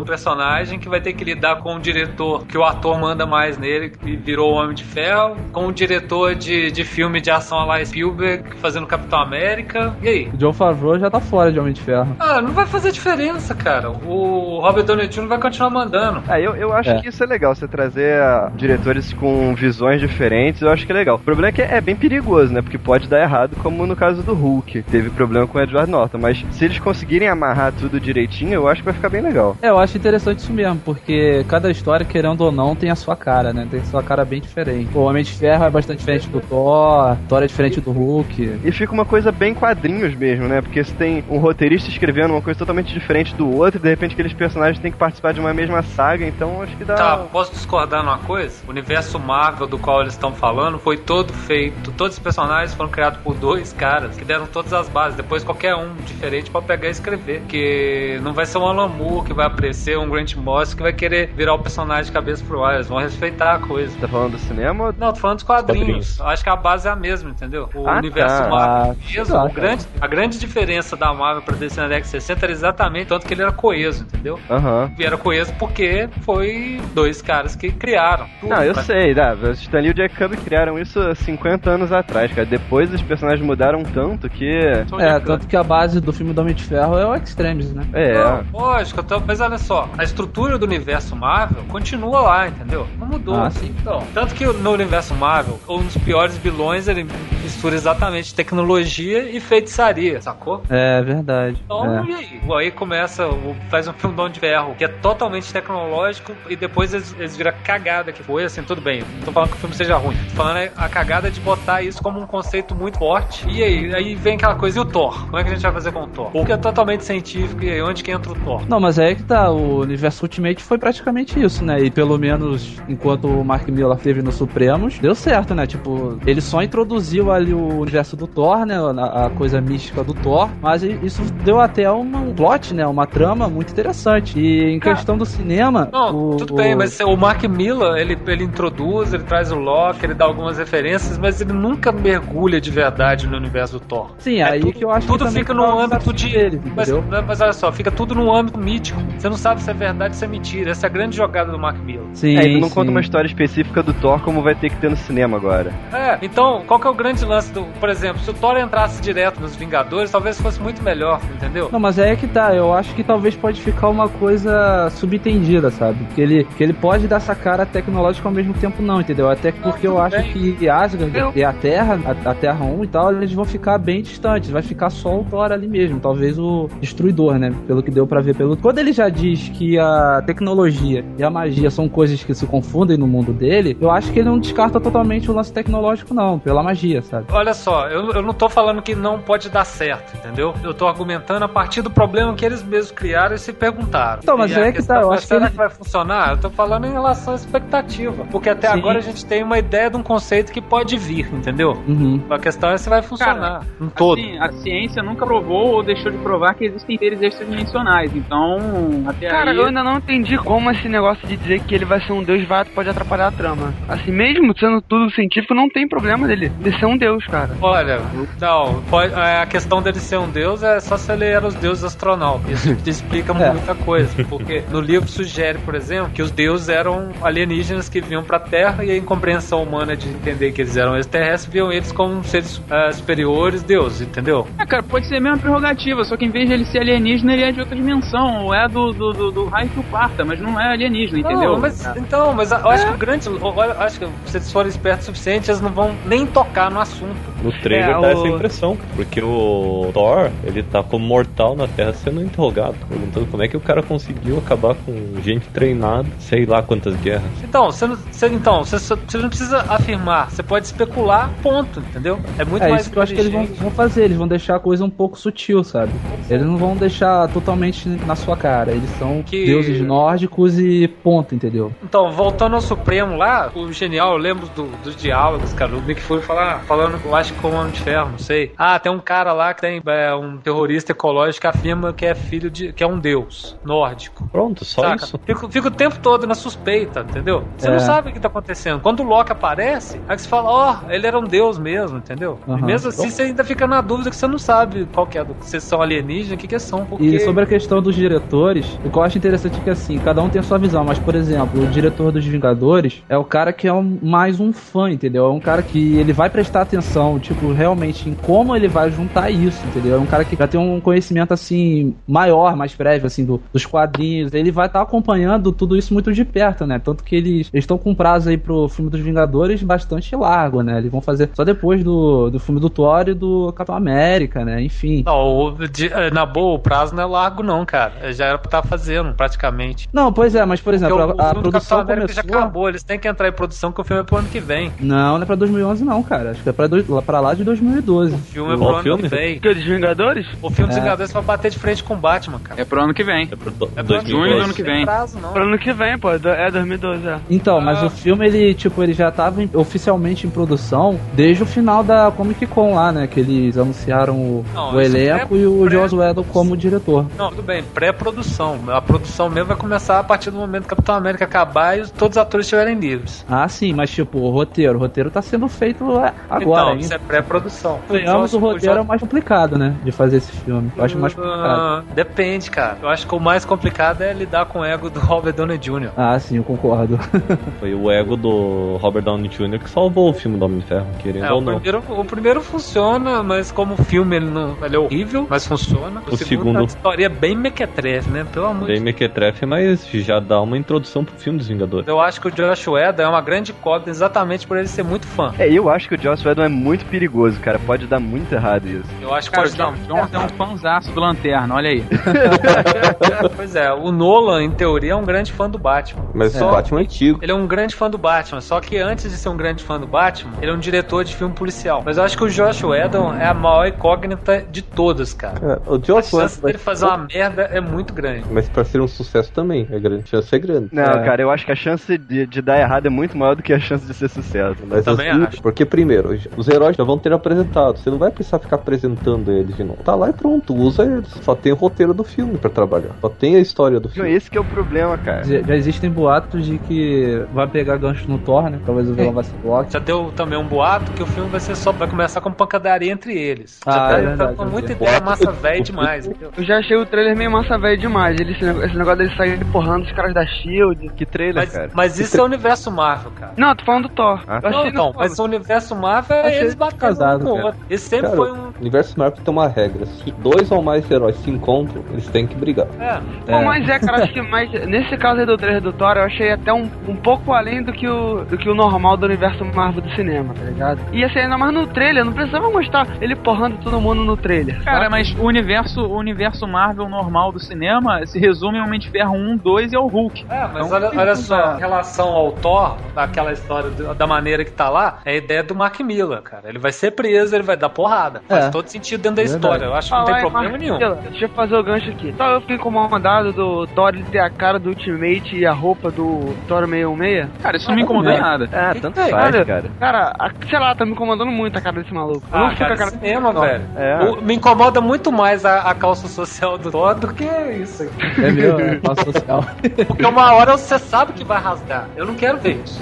um personagem que vai ter que lidar com um diretor que o ator manda mais nele e virou o Homem de Ferro, com um diretor de, de filme de ação lá Spielberg fazendo Capitão América? E aí? O John Favreau já tá fora de Homem de Ferro. Ah, não vai fazer diferença, cara. O Robert Downey Jr. vai continuar mandando. Ah, eu, eu acho É. que isso é legal, você trazer ah, diretores com visões diferentes, eu acho que é legal. O problema é que é bem perigoso, né? Porque pode dar errado, como no caso do Hulk. Teve problema com o Edward Norton, mas se eles conseguirem amarrar tudo direitinho, eu acho que vai ficar bem legal. É, eu acho interessante isso mesmo, porque cada história, querendo ou não, tem a sua cara, né? Tem a sua cara bem diferente. O Homem de Ferro é bastante diferente do Thor, Thor é diferente do Hulk. E fica uma coisa bem quadrinhos mesmo, né? Porque se tem um roteirista escrevendo uma coisa totalmente diferente do outro, e de repente aqueles personagens têm que participar de uma mesma saga, então acho que dá. Tá, posso discordar numa coisa? O universo Marvel do qual eles estão falando foi todo feito, todos os personagens foram criados por dois caras que deram todas as bases. Depois qualquer um diferente pode pegar e escrever. Que não vai ser um Alan Moore que vai aparecer, um Grant Morrison que vai querer virar o personagem de cabeça pro ar. Eles vão respeitar a coisa. Tá falando do cinema? Não, tô falando dos quadrinhos. quadrinhos. Acho que a base é a mesma, entendeu? O Ah, universo tá. Marvel Ah, mesmo, tá, o grande, a grande diferença da Marvel pra DC na década de 60 era exatamente tanto que ele era coeso, entendeu? Aham. E era coeso porque foi dois caras que criaram. tudo, Não, eu pra- sei, dá. O Stan Lee e o Jack Kirby criaram isso há 50 anos atrás, cara. Depois os personagens mudaram tanto que. Sou É, tanto que a base do filme do Homem de Ferro é o Extremes, né? É. Não, lógico, então, mas olha só, a estrutura do universo Marvel continua lá, entendeu? Não mudou. Ah, sim. Então, tanto que no universo Marvel, um dos piores vilões, ele mistura exatamente tecnologia e feitiçaria, sacou? É verdade. Então, É. e aí? Aí começa, o- faz um filme do Homem de Ferro, que é totalmente tecnológico, e depois eles, eles viram a cagada que foi, assim, tudo bem. Não tô falando que o filme seja ruim. Tô falando é a cagada de botar isso como um conceito muito forte. E aí? Aí vem aquela coisa, e o Thor? Como é que a gente vai fazer com o Thor? Porque é totalmente científico, e aí onde que entra o Thor? Não, mas aí é que tá, o universo Ultimate foi praticamente isso, né? E pelo menos enquanto o Mark Miller teve no Supremos, deu certo, né? Tipo, ele só introduziu ali o universo do Thor, né? A, a coisa mística do Thor, mas isso deu até uma, um plot, né? Uma trama muito interessante. E em Cara, questão do cinema. Não, o, tudo o- bem, mas o Mark Miller, ele, ele introduz, ele traz o Loki, ele dá algumas referências, mas ele nunca mergulha de verdade no universo do Thor. Sim, É aí tudo- que eu acho tudo que também fica no o âmbito de- Dele, Mas, mas olha só, fica tudo no âmbito mítico. Você não sabe se é verdade ou se é mentira. Essa é a grande jogada do Mark Miller. Sim, É, ele não sim. conta uma história específica do Thor como vai ter que ter no cinema agora. É, então, qual que é o grande lance do. Por exemplo, se o Thor entrasse direto nos Vingadores, talvez fosse muito melhor, entendeu? Não, mas aí é que tá. Eu acho que talvez pode ficar uma coisa subentendida, sabe? Que ele, que ele pode dar essa cara tecnológica ao mesmo tempo, não, entendeu? Até porque eu acho que Asgard e a Terra, a, a Terra 1 e tal, eles vão ficar bem distantes. Vai ficar só o Thor ali mesmo. Talvez o Destruidor, né? Pelo que deu pra ver pelo. Quando ele já diz que a tecnologia e a magia são coisas que se confundem no mundo dele, eu acho que ele não descarta totalmente o lance tecnológico, não, pela magia, sabe? Olha só, eu, eu não tô falando que não pode dar certo, entendeu? Eu tô argumentando a partir do problema que eles mesmos criaram e se perguntaram. Então, mas E é que tá, eu é, acho que ele- que vai funcionar? Eu tô falando em relação à expectativa. Porque até Sim. agora a gente tem uma ideia de um conceito que pode vir, entendeu? Uhum. A questão é se vai funcionar. um todo. Assim, a ciência nunca provou ou deixou de provar que existem seres extradimensionais. Então, até Cara, aí. eu ainda não entendi como esse negócio de dizer que ele vai ser um deus vai, pode atrapalhar a trama. Assim, mesmo sendo tudo científico, não tem problema dele, de ser um deus, cara. Olha, não, pode- é, a questão dele ser um deus é só se ele era os deuses astronautas. Isso te explica É. muita coisa. Porque no livro sugere, por exemplo, que os deuses eram alienígenas que vinham pra Terra e a incompreensão humana de entender que eles eram extraterrestres viam eles como seres ah, superiores, deuses, entendeu? É, cara, pode ser a mesma prerrogativa, só que em vez de ele ser alienígena, ele é de outra dimensão, ou é do, do, do, do raio que o parta, mas não é alienígena, entendeu? Não, mas, então, mas eu acho que o grande. Eu acho que se eles forem espertos o suficiente, eles não vão nem tocar no assunto. 说呢 No trailer É, dá o- essa impressão, porque o Thor, ele tá como mortal na Terra sendo interrogado, perguntando como é que o cara conseguiu acabar com gente treinada, sei lá quantas guerras. Então, você não, você, então, você, não precisa afirmar, você pode especular, ponto, entendeu? É muito É mais isso que eu acho que eles vão, vão fazer, eles vão deixar a coisa um pouco sutil, sabe? Eles não vão deixar totalmente na sua cara, eles são Que- deuses nórdicos e ponto, entendeu? Então, voltando ao Supremo lá, o genial, eu lembro do- dos diálogos, cara, o Nick Fury falar, falando, eu acho que com o Homem de Ferro, não sei. Ah, tem um cara lá que tem é, um terrorista ecológico que afirma que é filho de. que é um deus nórdico. Pronto, só Saca? isso. Fica, fica o tempo todo na suspeita, entendeu? Você É. não sabe o que tá acontecendo. Quando o Loki aparece, aí você fala, ó, ele era um deus mesmo, entendeu? E Aham. mesmo assim, você ainda fica na dúvida que você não sabe qual que é, se são alienígenas, o que que são, porque... E sobre a questão dos diretores, o que eu acho interessante é que assim, cada um tem a sua visão, mas por exemplo, o diretor dos Vingadores é o cara que é um- mais um fã, entendeu? É um cara que ele vai prestar atenção, tipo, realmente em como ele vai juntar isso, entendeu? É um cara que já tem um conhecimento assim maior, mais prévio assim do- dos quadrinhos. Ele vai estar acompanhando tudo isso muito de perto, né? Tanto que eles estão com prazo aí pro filme dos Vingadores bastante largo, né? Eles vão fazer só depois do, do filme do Thor e do Capitão América, né? Enfim. Não, de- eh, na boa, o prazo não é largo não, cara. Já era pra estar fazendo, praticamente. Não, pois é, mas por Porque exemplo, o a, a do Capitão produção começou... já acabou, eles têm que entrar em produção que o filme é pro ano que vem. Não, não é pra 2011 não, cara. Acho que é pra, lá- pra lá de 2012. O filme é pro ano filme? que vem. Que dos Vingadores? O filme dos É. Vingadores vai bater de frente com o Batman, cara. É pro ano que vem. É pro do- É pro ano 2012. junho do ano que vem. prazo, não. Pro ano que vem, pô, é 2012, é. Então, mas Ah. o filme, ele, tipo, ele já tava em- oficialmente em produção desde o final da Comic Con lá, né? Que eles anunciaram o, Não, o isso elenco é e o pré- Joss Whedon como diretor. Não, tudo bem, pré-produção. A produção mesmo vai começar a partir do momento que o Capitão América acabar e todos os atores estiverem livres. Ah, sim, mas tipo, o roteiro. O roteiro tá sendo feito é, agora então, ainda. É pré-produção. Convenhamos, o roteiro é o mais complicado, né? De fazer esse filme. Eu acho mais complicado. Ah, Depende, cara. Eu acho que o mais complicado é lidar com o ego do Robert Downey Jr. Ah, sim, eu concordo. Foi o ego do Robert Downey Jr. que salvou o filme do Homem de Ferro, querendo É, ou o, não. primeiro, o primeiro funciona, mas como filme ele, não, ele é horrível, mas funciona. O, O segundo, segundo- é uma história bem mequetrefe, né? Pelo amor de Bem mequetrefe, mas já dá uma introdução pro filme dos Vingadores. Eu acho que o Josh Whedon é uma grande incógnita exatamente por ele ser muito fã. É, eu acho que o Joss Whedon é muito perigoso, cara. Pode dar muito errado isso. Eu acho que Cara, o pode dar John é um fãzaço do Lanterna, olha aí. Pois é, o Nolan, em teoria, é um grande fã do Batman. Mas Só- o Batman é antigo. Ele é um grande fã do Batman, só que antes de ser um grande fã do Batman, ele é um diretor de filme policial. Mas eu acho que o Josh Whedon é a maior incógnita de todas, cara. Cara, o A Joss chance Whedon dele fazer uma merda é muito grande. Mas pra ser um sucesso também, é grande. A chance é grande. Não, É. cara, eu acho que a chance de, de dar errado é muito maior do que a chance de ser sucesso. Mas também assim, acho. Porque primeiro, os heróis já vão ter apresentado. Você não vai precisar ficar apresentando eles de novo. Tá lá e pronto, usa eles. Só tem o roteiro do filme pra trabalhar. Só tem a história do Não, filme. esse que é o problema, cara. Já, já existem boatos de que vai pegar gancho no Thor, né? Talvez o vilão vai ser o Loki. Já deu também um boato que o filme vai ser só vai começar com pancadaria entre eles. Ah, já tá, é tá verdade, com eu muita ideia massa velha demais. entendeu? Eu já achei o trailer meio massa velho demais. Ele, esse, negócio, dele sair porrando os caras da Shield. Que trailer, Mas, cara. mas isso é o universo Marvel, cara. Não, tô falando do Thor. Ah, Não, não, do mas o universo Marvel é Achei- eles batendo Casado, um com o cara. outro. Esse sempre Cara, foi um. o universo Marvel tem uma regra. Se dois ou mais heróis se encontram, eles têm que brigar. É, Pô, mas é, cara, acho que mais, nesse caso aí do trailer do Thor, eu achei até um, um pouco além do que, o, do que o normal do universo Marvel do cinema, tá ligado? E assim, ainda mais no trailer, não precisava mostrar ele porrando todo mundo no trailer. Cara, sabe? mas o universo, o universo Marvel normal do cinema se resume a Homem de Ferro 1, 2 e ao Hulk. É, mas Então, olha, olha só, em relação ao Thor, daquela história da maneira que tá lá, é a ideia do Mark Miller, cara. Ele vai ser preso, ele vai dar porrada. Faz É. todo sentido dentro da Verdade. história. Eu acho que não Ah, tem vai, problema nenhum. Deixa eu fazer o gancho aqui. Só eu fiquei incomodado do Thor ele ter a cara do Ultimate e a roupa do Thor 616. Cara, isso não me incomodou em É. nada. Ah, Que tanto que é? faz, cara. Cara, a- sei lá, tá me incomodando muito a cara desse maluco. Eu não Ah, fico com a cara, cara cinema, velho. É. O- me incomoda muito mais a, a calça social do Thor do que isso aqui. É meu, é classe social. Porque uma hora você sabe que vai rasgar. Eu não quero ver isso.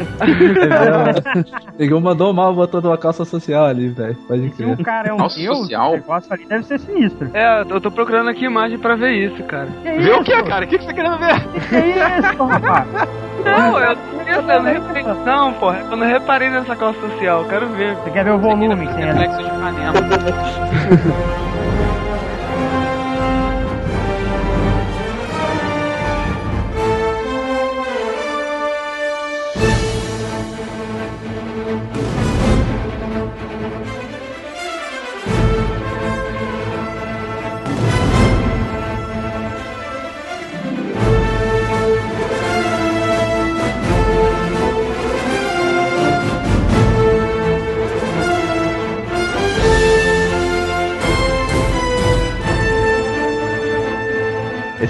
Pegou, mandou mal, botou numa calça social ali, velho. Pode Se crer. o cara é um Nossa, deus, social. o negócio ali deve ser sinistro. É, eu tô procurando aqui imagem pra ver isso, cara. Que Vê o que, cara? O que, que você tá querendo ver? Que isso, rapaz? Não, eu, eu não reparei. Não, porra, eu não reparei nessa calça social, eu quero ver. Você quer ver o volume? Sem ela? Reflexo de panela.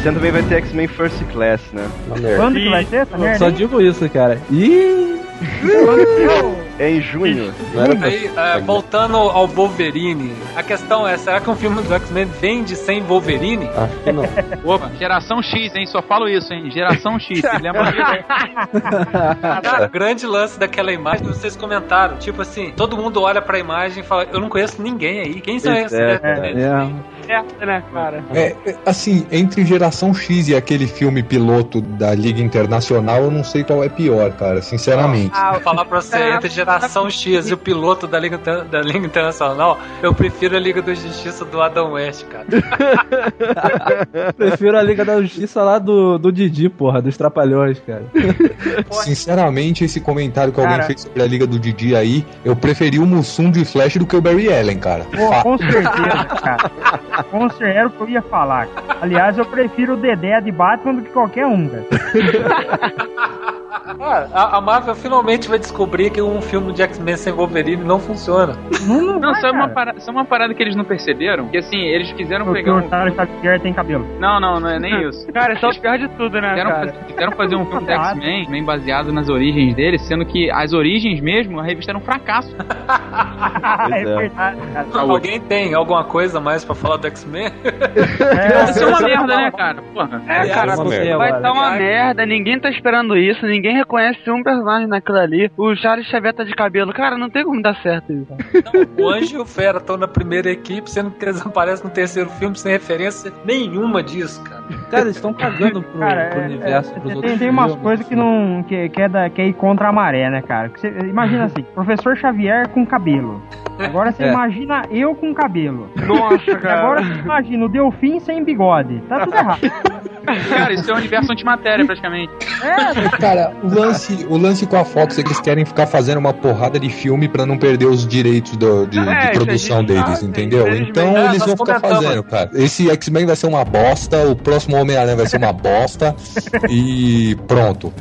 ano também vai ter X-Men First Class, né? Quando que vai essa merda? Só digo isso, cara. Ih! É em junho. Não era pra... Aí, é, voltando ao Wolverine, a questão é, será que um filme do X-Men vende sem Wolverine? Acho que não. Opa, geração X, hein? Só falo isso, hein? Geração X. Lembra Cara, o grande lance daquela imagem, vocês comentaram, tipo assim, todo mundo olha pra imagem e fala, eu não conheço ninguém aí, quem são esses? é, É, É, né, cara? É, assim, entre Geração X e aquele filme piloto da Liga Internacional, eu não sei qual é pior, cara, sinceramente. Vou falar pra você, entre geração X e o piloto da Liga, da Liga Internacional, eu prefiro a Liga da Justiça do Adam West, cara. prefiro a Liga da Justiça lá do, do Didi, porra, dos Trapalhões, cara. Sinceramente, esse comentário que alguém Cara. fez sobre a Liga do Didi aí, eu preferi o Mussum de Flash do que o Barry Allen, cara. Pô, com certeza, cara. Certeza era o que eu ia falar. Aliás, eu prefiro o Dedé de Batman do que qualquer um, cara. Ah, a, a Marvel finalmente vai descobrir que um filme de X-Men sem Wolverine não funciona. Não, não, Não, vai, sabe uma, parada, sabe uma parada que eles não perceberam? Que assim, eles quiseram Porque pegar o um. Charles Xavier tem cabelo. Não, não, não é nem isso. Cara, é o pior de tudo, né, Quiseram, cara? fazer, quiseram fazer um filme do X-Men bem baseado nas origens dele, sendo que as origens mesmo, a revista era um fracasso. é é. verdade, cara. Alguém tem alguma coisa mais pra falar do X-Men? É, Isso é uma merda, né, cara? Porra. É, cara, vai agora. dar uma merda, ninguém tá esperando isso, ninguém reconhece um personagem naquilo ali. O Charles Xavier tá de cabelo. Cara, não tem como dar certo isso. Não, o Anjo e o Fera estão na primeira equipe, sendo que eles aparecem no terceiro filme sem referência nenhuma disso, cara. Cara, eles estão cagando pro, Cara, pro é- universo, é, pros tem, outros tem umas coisas que assim. não. que, que, é da, que é ir contra a maré, né, cara? Você- imagina assim, professor Xavier com cabelo. Agora você É. imagina eu com cabelo. Nossa, E agora você imagina o Delfim sem bigode. Tá tudo errado. Cara, isso é um universo antimatéria, praticamente. É, Cara, o lance, o lance com a Fox é que eles querem ficar fazendo uma porrada de filme pra não perder os direitos do- de, É, de a produção gente deles, entendeu? infelizmente. Então É, eles vão ficar fazendo, cara. Esse X-Men vai ser uma bosta, o próximo Homem-Aranha vai ser uma bosta e pronto.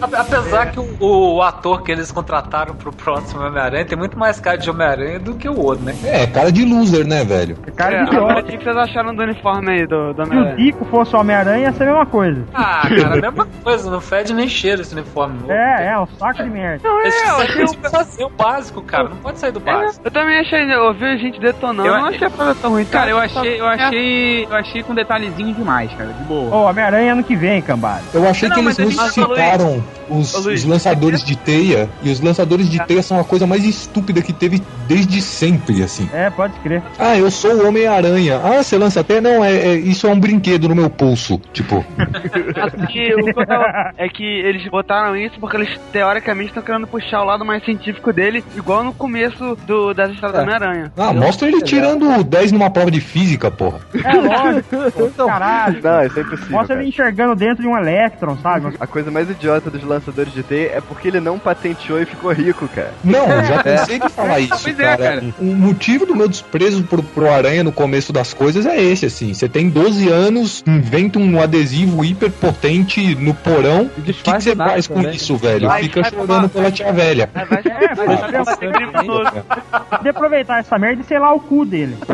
Apesar que o, o ator que eles contrataram pro próximo Homem-Aranha tem muito mais cara de Homem-Aranha do que o outro, né? É, cara de loser, né, velho? cara É, de o que vocês acharam do uniforme aí do, do o Homem-Aranha? Zico fosse o Homem-Aranha, ia ser a mesma coisa. Ah, cara, a mesma coisa, não fede nem cheiro esse uniforme. novo. É, é, um saco de merda. Não, é, eu achei fizeram o de fazer o básico, cara, não pode sair do básico. Eu também achei, eu ouvi a gente detonando, Eu- não achei a parada tão ruim. Cara, eu achei, eu achei, eu achei com detalhezinho demais, cara, de boa. Ô, Homem-Aranha ano que vem, cambada. Eu achei Não, que eles falou citaram os, os lançadores de teia, e os lançadores de teia são a coisa mais estúpida que teve desde sempre, assim. É, pode crer. Ah, eu sou o Homem-Aranha. Ah, você lança teia? Não, é, é- isso é um brinquedo no meu pulso. Tipo, o que eu tava- é que eles botaram isso porque eles teoricamente estão querendo puxar o lado mais científico dele, igual no começo do, das histórias do Homem-Aranha. ah, mostra ele tirando 10 numa prova de física, porra. É lógico. Caralho. Não, isso é impossível. Mostra cara. ele enxergando dentro de um Electron, sabe? A coisa mais idiota dos lançadores de teia é porque ele não patenteou e ficou rico, cara. Não, eu já pensei que falar isso, Pois é, cara. cara. O motivo do meu desprezo pro, pro Aranha no começo das coisas é esse, assim. Você tem 12 anos, inventa um adesivo hiperpotente no porão. O que, você faz com também. isso, velho? Vai, Fica vai chorando pela tia velha. Vai É, vai de aproveitar essa merda e sei lá o cu dele.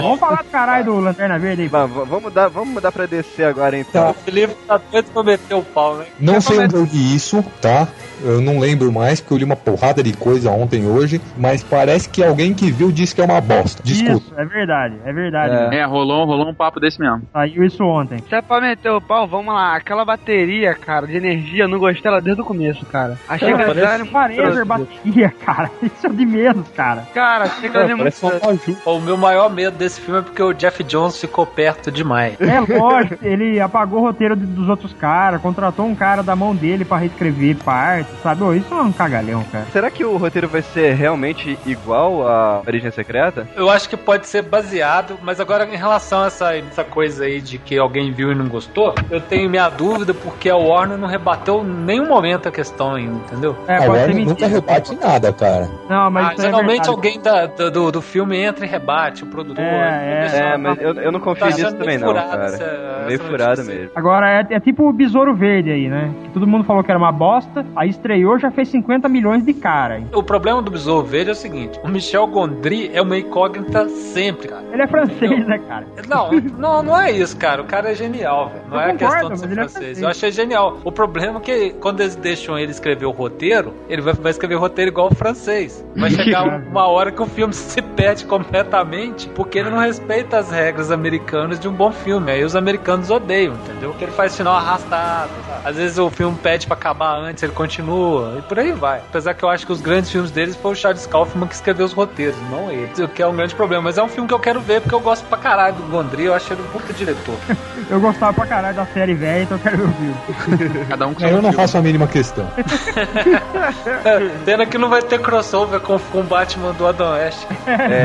Vamos falar do caralho do Lanterna Verde aí. Vamos mudar, vamos mudar pra descer agora então. O Felipe tá doido pra meter o pau, né? Não sei onde eu vi isso, tá? Eu não lembro mais, porque eu li uma porrada de coisa ontem hoje, mas parece que alguém que viu disse que é uma bosta. Desculpa. Isso, é verdade, é verdade. É. É, rolou, rolou um papo desse mesmo. Saiu isso ontem. Se é pra meter o pau, vamos lá. Aquela bateria, cara, de energia, eu não gostei dela desde o começo, cara. Achei que parece- ela Parecer bateria, cara. Isso é de menos, cara. Cara, achei que é Parece muito. O meu maior medo desse filme é porque o Jeff Jones ficou perto demais. É lógico, ele apagou o roteiro dos outros caras, contratou um cara da mão dele pra reescrever parte, sabe? Ô, isso é um cagalhão, cara. Será que o roteiro vai ser realmente igual a Origem Secreta? Eu acho que pode ser baseado, mas agora em relação a essa, essa coisa aí de que alguém viu e não gostou, eu tenho minha dúvida porque a Warner não rebateu em nenhum momento a questão ainda, entendeu? É, A pode ser Warner nunca rebate nada, cara. Não, mas Ah, é geralmente verdade. alguém da- do, do, do filme entra e rebate, o produtor. É, é. É, mas eu, eu não confio tá nisso também não, cara. essa- Meio essa furado notícia. mesmo. Agora, é, é tipo o Besouro Verde aí, né? Que todo mundo falou que era uma bosta, aí estreou já fez 50 milhões de cara. hein? O problema do Besouro Verde é o seguinte: o Michel Gondry é uma incógnita sempre, cara. Ele é francês, né, cara? Não, não, não é isso, cara. O cara é genial, velho. Não Eu é concordo, questão de ser é francês. francês. Eu achei genial. O problema é que quando eles deixam ele escrever o roteiro, ele vai, vai escrever o roteiro igual o francês. Vai chegar uma hora que o filme se perde completamente porque ele não respeita as regras americanas de um bom filme. Aí os americanos odeiam, entendeu? Porque ele faz final arrastado. sabe? Às vezes o filme pede pra acabar antes, ele continua. E por aí vai. Apesar que eu acho que os grandes filmes deles foi o Charles Kaufman que escreveu os roteiros, não ele. O que é um grande problema. Mas é um filme que eu quero ver porque eu gosto pra caralho do Gondry. Eu achei ele um puta diretor. Eu gostava pra caralho da série velha, então eu quero ver o filme. Cada um com É, eu não filme. faço a mínima questão. Pena que não vai ter crossover com, com o Batman do Adam West. É,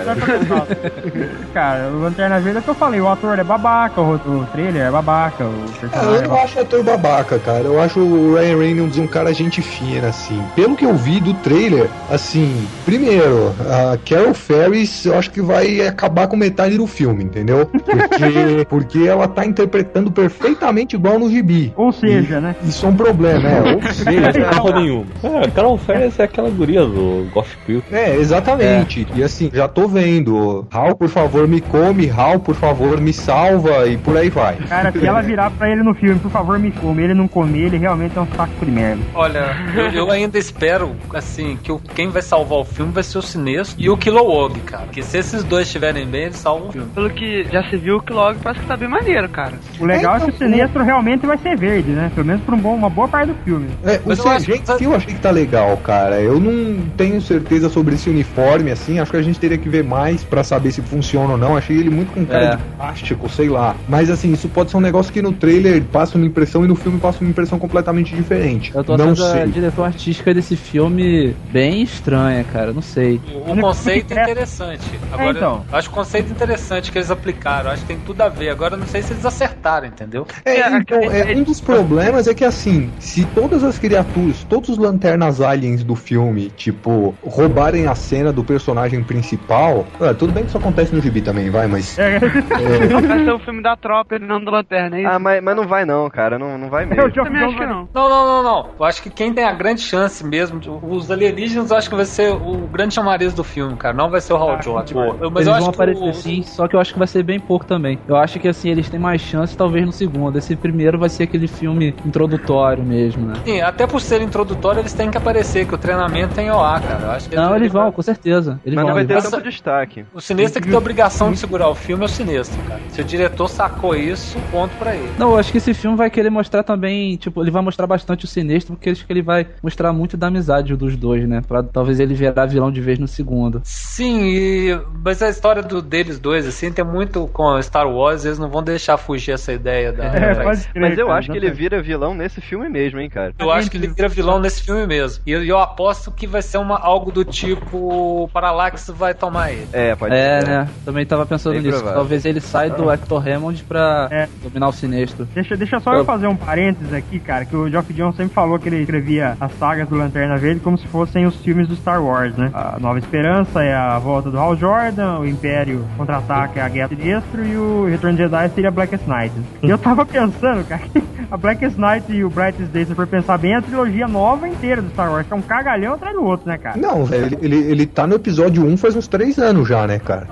exatamente. Cara, o Lanterna Verde é o que eu falei, o ator é babaca, o, o trailer é babaca, o personagem eu é não acho ator babaca, cara. Eu acho o Ryan Reynolds um cara gente fina, assim. Pelo que eu vi do trailer, assim, primeiro, a Carol Ferris, eu acho que vai acabar com metade do filme, entendeu? Porque, porque ela tá interpretando perfeitamente igual no gibi. Ou seja, né? Isso é um problema, é. Ou seja, Porra nenhuma. É, Carol Ferris é aquela guria do Ghost Pill. É, exatamente. E assim, já tô vendo. Hal, por favor, me come. Hal, por favor, me salva. E por aí vai. Cara, se ela virar pra ele no filme, por favor, me come, ele não comer, ele realmente é um saco de merda. Olha, eu, eu ainda espero, assim, que o, quem vai salvar o filme vai ser o Sinestro e o Kilowog, cara. Que se esses dois estiverem bem, eles salvam o filme. Pelo que já se viu, que logo parece que tá bem maneiro, cara. O legal é, É, que o então, Sinestro realmente vai ser verde, né? Pelo menos por um bom, uma boa parte do filme. É, o CG que- eu achei que tá legal, cara. Eu não tenho certeza sobre esse uniforme, assim. Acho que a gente teria que ver mais pra saber se funciona ou não. Achei ele muito com cara É. de plástico, sei lá. Mas assim, isso pode ser um negócio que no trailer passa uma impressão e no filme passa uma impressão completamente diferente. Eu tô não achando a sei. direção artística desse filme bem estranha, cara. Não sei. O, o conceito é interessante. Agora, então. eu acho o conceito interessante que eles aplicaram. Eu Acho que tem tudo a ver. Agora eu não sei se eles acertaram, entendeu? É, É, então, é- é, um dos problemas é que assim, se todas as criaturas, todos os lanternas aliens do filme, tipo, roubarem a cena do personagem principal, ah, tudo bem que isso acontece no gibi também, vai, mas É, Vai ser o filme da tropa e não do Lanterna, é isso? Ah, mas, mas não vai não, cara. Não, não vai eu mesmo. já também acho que não. Não, não, não, não. Eu acho que quem tem a grande chance mesmo, os alienígenas, eu acho que vai ser o grande chamariz do filme, cara. Não vai ser o Hal Jordan. Mas eles eu vão acho que aparecer o- sim, só que eu acho que vai ser bem pouco também. Eu acho que assim, eles têm mais chance, talvez, no segundo. Esse primeiro vai ser aquele filme introdutório mesmo, né? Sim, até por ser introdutório, eles têm que aparecer, que o treinamento tem OA, cara. Eu acho que Não, eles vão, com certeza. Eles Mas vão, não vai eles ter vão. tanto destaque. O Sinestro que tem a obrigação de segurar o filme é o Sinestro, cara. Se o diretor sacou isso, ponto pra ele. Não, eu acho que esse filme vai querer mostrar também, tipo, ele vai mostrar bastante o Sinestro, porque acho que ele vai mostrar muito da amizade dos dois, né? Pra talvez ele virar vilão de vez no segundo. Sim, e- mas a história do, deles dois, assim, tem muito com Star Wars, eles não vão deixar fugir essa ideia da. É, pode crer, Mas eu cara, acho que ele vira vilão nesse filme mesmo, hein, cara. Eu acho que ele vira vilão nesse filme mesmo. E eu, eu aposto que vai ser uma, algo do tipo: o Parallax vai tomar ele. É, pode É, ser. né? Também tava pensando Bem nisso. Talvez ele saia do Hector Hammond pra É. dominar o Sinestro. Deixa, deixa só eu fazer um parênteses aqui, cara, que o Geoff John sempre falou que ele escrevia as sagas do Lanterna Verde como se fossem os filmes do Star Wars, né? A Nova Esperança é a volta do Hal Jordan, o Império Contra-Ataque é a Guerra Sinestro e o Retorno de Jedi seria Blackest Night. E eu tava pensando, cara, que a Blackest Night e o Brightest Day, se for pensar bem, é a trilogia nova inteira do Star Wars, que é um cagalhão atrás do outro, né, cara? Não, velho, ele, ele, ele tá no episódio 1 faz uns 3 anos já, né, cara?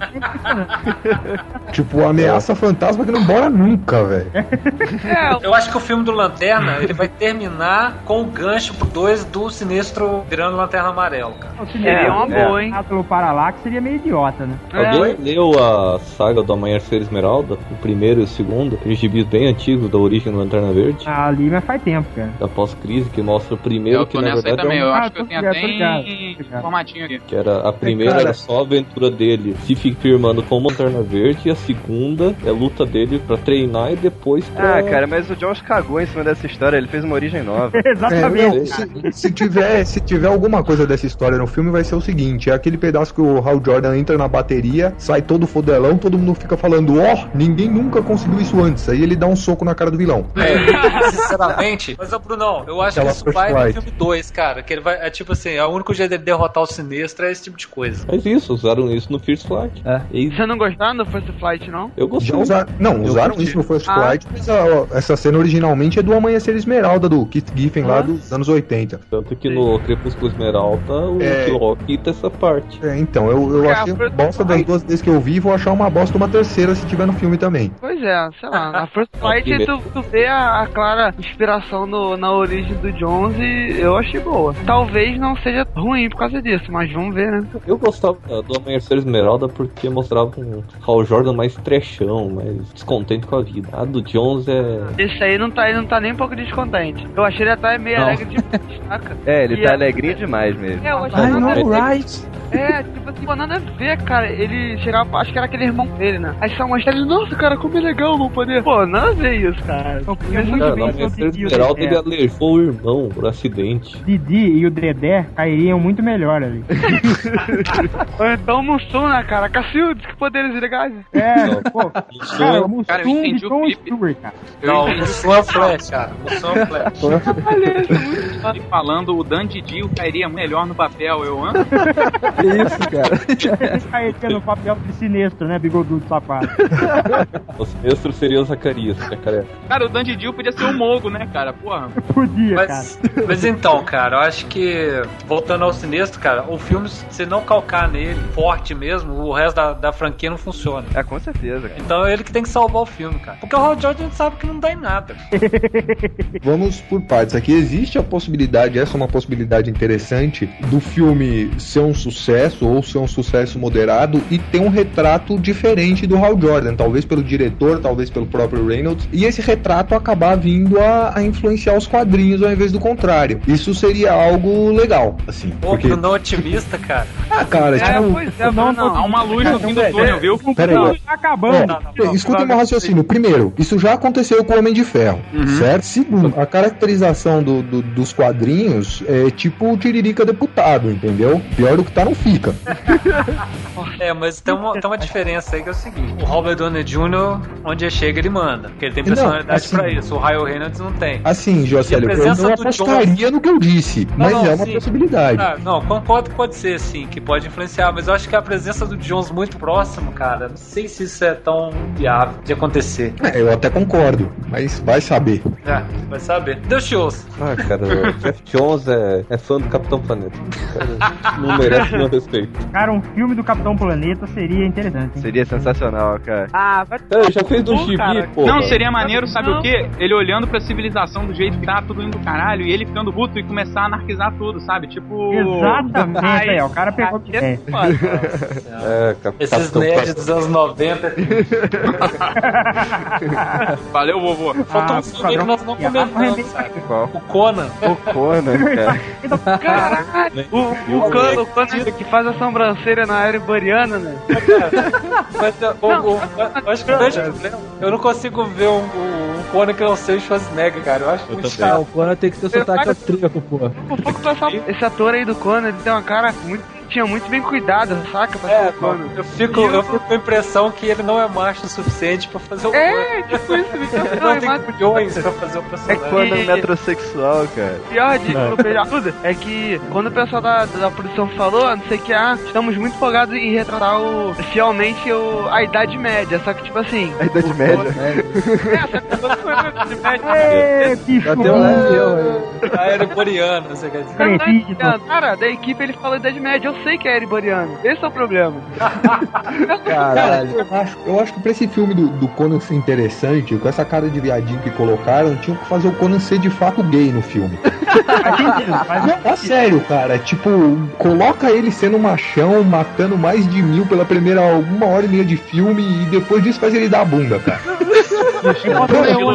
tipo, a ameaça fantasma que não bora nunca, velho. É, Eu acho que o filme do Lanterna ele vai terminar com o gancho pro dois do Sinestro virando Lanterna Amarelo, cara. O Seria uma é. boa, hein? pelo Parallax seria meio idiota, né? Alguém leu a saga do Amanhecer Esmeralda? O primeiro e o segundo? Aqueles gibis bem antigos da origem do Lanterna Verde? Ali, mas faz tempo, cara. Da pós-crise, que mostra o primeiro Eu que tô na nessa aí verdade também, é um- eu Ah, acho que eu tenho ligado, até em ligado. formatinho aqui. Que era a primeira Cara. era só a aventura dele se fi- firmando como Lanterna Verde e a segunda é a luta dele pra treinar e depois pra... Ah, cara, mas o Josh cagou em cima dessa história, ele fez uma origem nova. É, Exatamente. não, se, se tiver, se tiver alguma coisa dessa história no filme, vai ser o seguinte: é aquele pedaço que o Hal Jordan entra na bateria, sai todo fodelão, todo mundo fica falando, ó, ninguém nunca conseguiu isso antes. Aí ele dá um soco na cara do vilão. É, sinceramente. Mas, ô Brunão, eu acho Aquela que isso vai no Light. filme 2, cara. Que ele vai. É tipo assim, é o único jeito dele derrotar o Sinestro é esse tipo de coisa. Mas isso, usaram isso no First Flight. É. E Você não gostaram do First Flight, não? eu gostei. Já usaram, não, usaram curti. isso no First Ah. Flight, mas a- essa cena originalmente é do Amanhecer Esmeralda, do Keith Giffen lá dos anos 80. Tanto que no Crepúsculo Esmeralda o É. Quita essa parte. É, então, eu, eu achei uma bosta das duas vezes que eu vi, vou achar uma bosta uma terceira se tiver no filme também. Pois é, sei lá, na First Flight primeiro. tu, tu vê a, a clara inspiração no- na origem do Jones e eu achei boa. Talvez não seja ruim por causa disso, mas vamos ver, né? Eu gostava do Amanhecer Esmeralda porque mostrava um Hal Jordan mais trechão, mais descontente com a vida. A do Jones é. Esse aí não tá, ele não tá nem um pouco descontente. Eu achei ele até meio Não. alegre demais, saca? É, ele E tá alegrinho demais mesmo. É, eu achei I know, right? É, tipo assim, nada a ver, cara. Ele chegava, acho que era aquele irmão dele, né? Aí só mostra ele, nossa, cara, como é legal meu poder. Pô, nada a ver isso, cara. Não, porque é muito Cara, bem Amanhecer entendi o Esmeralda Dedé. ele alejou o irmão por acidente. Didi e o Dedé cairiam muito melhor ali. Então Mussum, né, cara? Cacildes, que poderes legais. É, Não. pô. Cara, é- o Cara, eu Mussum entendi de o. Stewart, cara. Não, o som é flash, cara. É flash. E falando, o Dan Didi cairia melhor no papel, eu amo. Que isso, cara? Ele cairia no papel de sinistro, né, bigodudo sapato. O sinistro seria o Zacarias, que é careca. Cara, o Dan Didi podia ser o Mogo, né, cara? Porra. Podia, cara. Mas, mas então, cara, eu acho que, voltando ao Sinestro, cara, o filme, se não calcar nele forte mesmo, o resto da, da franquia não funciona. É, com certeza, cara. Então é ele que tem que salvar o filme, cara. Porque o Hal Jordan a gente sabe que não dá em nada. Vamos por partes aqui. Existe a possibilidade, essa é uma possibilidade interessante, do filme ser um sucesso ou ser um sucesso moderado e ter um retrato diferente do Hal Jordan, talvez pelo diretor, talvez pelo próprio Reynolds, e esse retrato acabar vindo a, a influenciar os quadrinhos ao invés do contrário. Isso seria algo legal, assim. Pô, Porque, Bruno otimista, cara. ah, cara, É, tipo, pois é, não, não, Há uma luz no fim do túnel, viu? Pera aí, ó. Tá acabando. Ó, escuta meu raciocínio. Primeiro, isso já aconteceu com o Homem de Ferro, certo? Segundo, a caracterização do- do- dos quadrinhos é tipo o Tiririca deputado, entendeu? Pior do que tá, não fica. É, mas tem uma, tem uma diferença aí que é o seguinte: o Robert Downey Jr., onde ele chega, ele manda. Porque ele tem Não, personalidade assim- pra isso. o Ryan Reynolds não tem. Assim, Jocélio, a eu presença não do apostaria no que eu disse, mas não, é uma sim. possibilidade. Ah, não, concordo que pode ser, sim, que pode influenciar, mas eu acho que a presença do Jones muito próximo, cara, não sei se isso é tão viável de acontecer. É, eu até concordo, mas vai saber. É, vai saber. Deus te ouça. Ah, cara, o Jeff Jones é, é fã do Capitão Planeta. Cara, não merece meu respeito. Cara, um filme do Capitão Planeta seria interessante. hein? Seria sensacional, cara. Ah, vai É, já fez um Pô, gibi, cara. pô. Não, seria maneiro, sabe Não. o quê? Ele olhando pra civilização do jeito que tá tudo indo do caralho e ele ficando puto e começar a anarquizar tudo, sabe? Tipo. Exatamente, Ai, ó, o cara pegou a ideia. É, cap Esses Capitão nerds Planeta. dos anos 90. Valeu, vovô. Faltou Ah, um filme que nós não Qual? O Conan. O Conan, cara. Caralho! O, o Cano, o Cano que faz a sobrancelha na área né? Mas eu, o- o- eu acho que o grande problema. Eu não consigo ver um, um Conan que não seja o Schwarzenegger, cara. Eu acho Eu muito também. Ah, chato. o Conan tem que ter sotaque austríaco, pô. Esse ator aí do Conan, ele tem uma cara muito. Tinha muito bem cuidada, saca? Pra ser É, o eu fico, eu fico com a impressão que ele não é macho o suficiente pra fazer o É, tipo isso, me Ele não, não tem culhões pra fazer o personagem. Conan metrosexual, cara. pior de tudo é que quando o pessoal da, da produção falou, não sei o que, ah, estamos muito empolgados em retratar o, fielmente o, a Idade Média, só que tipo assim. A Idade Média. É, só que quando foi a Idade Média. Ê, que Já tem um show! A Ereboriana, você quer dizer. Cara, da equipe ele falou Idade Média, eu sei que é Ereboriano. Esse é o problema. Caralho. Eu acho, eu acho que pra esse filme do, do Conan ser interessante, com essa cara de viadinho que colocaram, tinham que fazer o Conan ser de fato gay no filme. Não, é sério, cara. Tipo, coloca ele sendo machão, matando mais de mil pela primeira uma hora e meia de filme e depois disso faz ele dar a bunda, cara. Estilo,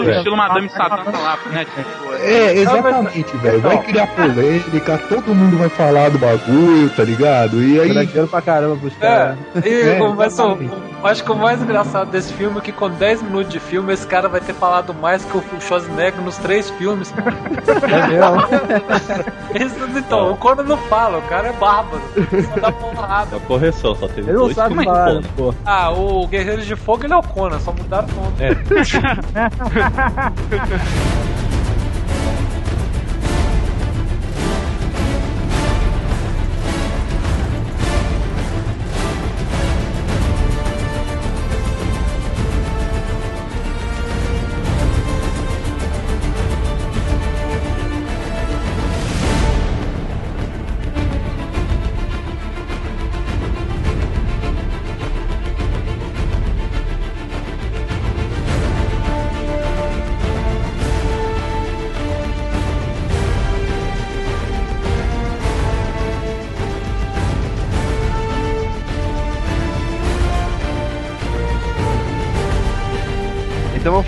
velho. estilo Madame Satã tá lá, né? Tipo, É, exatamente, velho. Vai criar polêmica, todo mundo vai falar do bagulho, tá ligado? E Dá aí. dinheiro pra caramba pros É, caras. e É, mas acho que o mais engraçado desse filme é que com 10 minutos de filme esse cara vai ter falado mais que o Schwarzenegger nos três filmes. É mesmo. Isso, então, o Conan não fala, o cara é bárbaro. Só dá porrada. É correção, só teve Ele não dois sabe filmes falar, bons. pô. Ah, o Guerreiro de Fogo ele é o Conan, só mudaram o nome. É.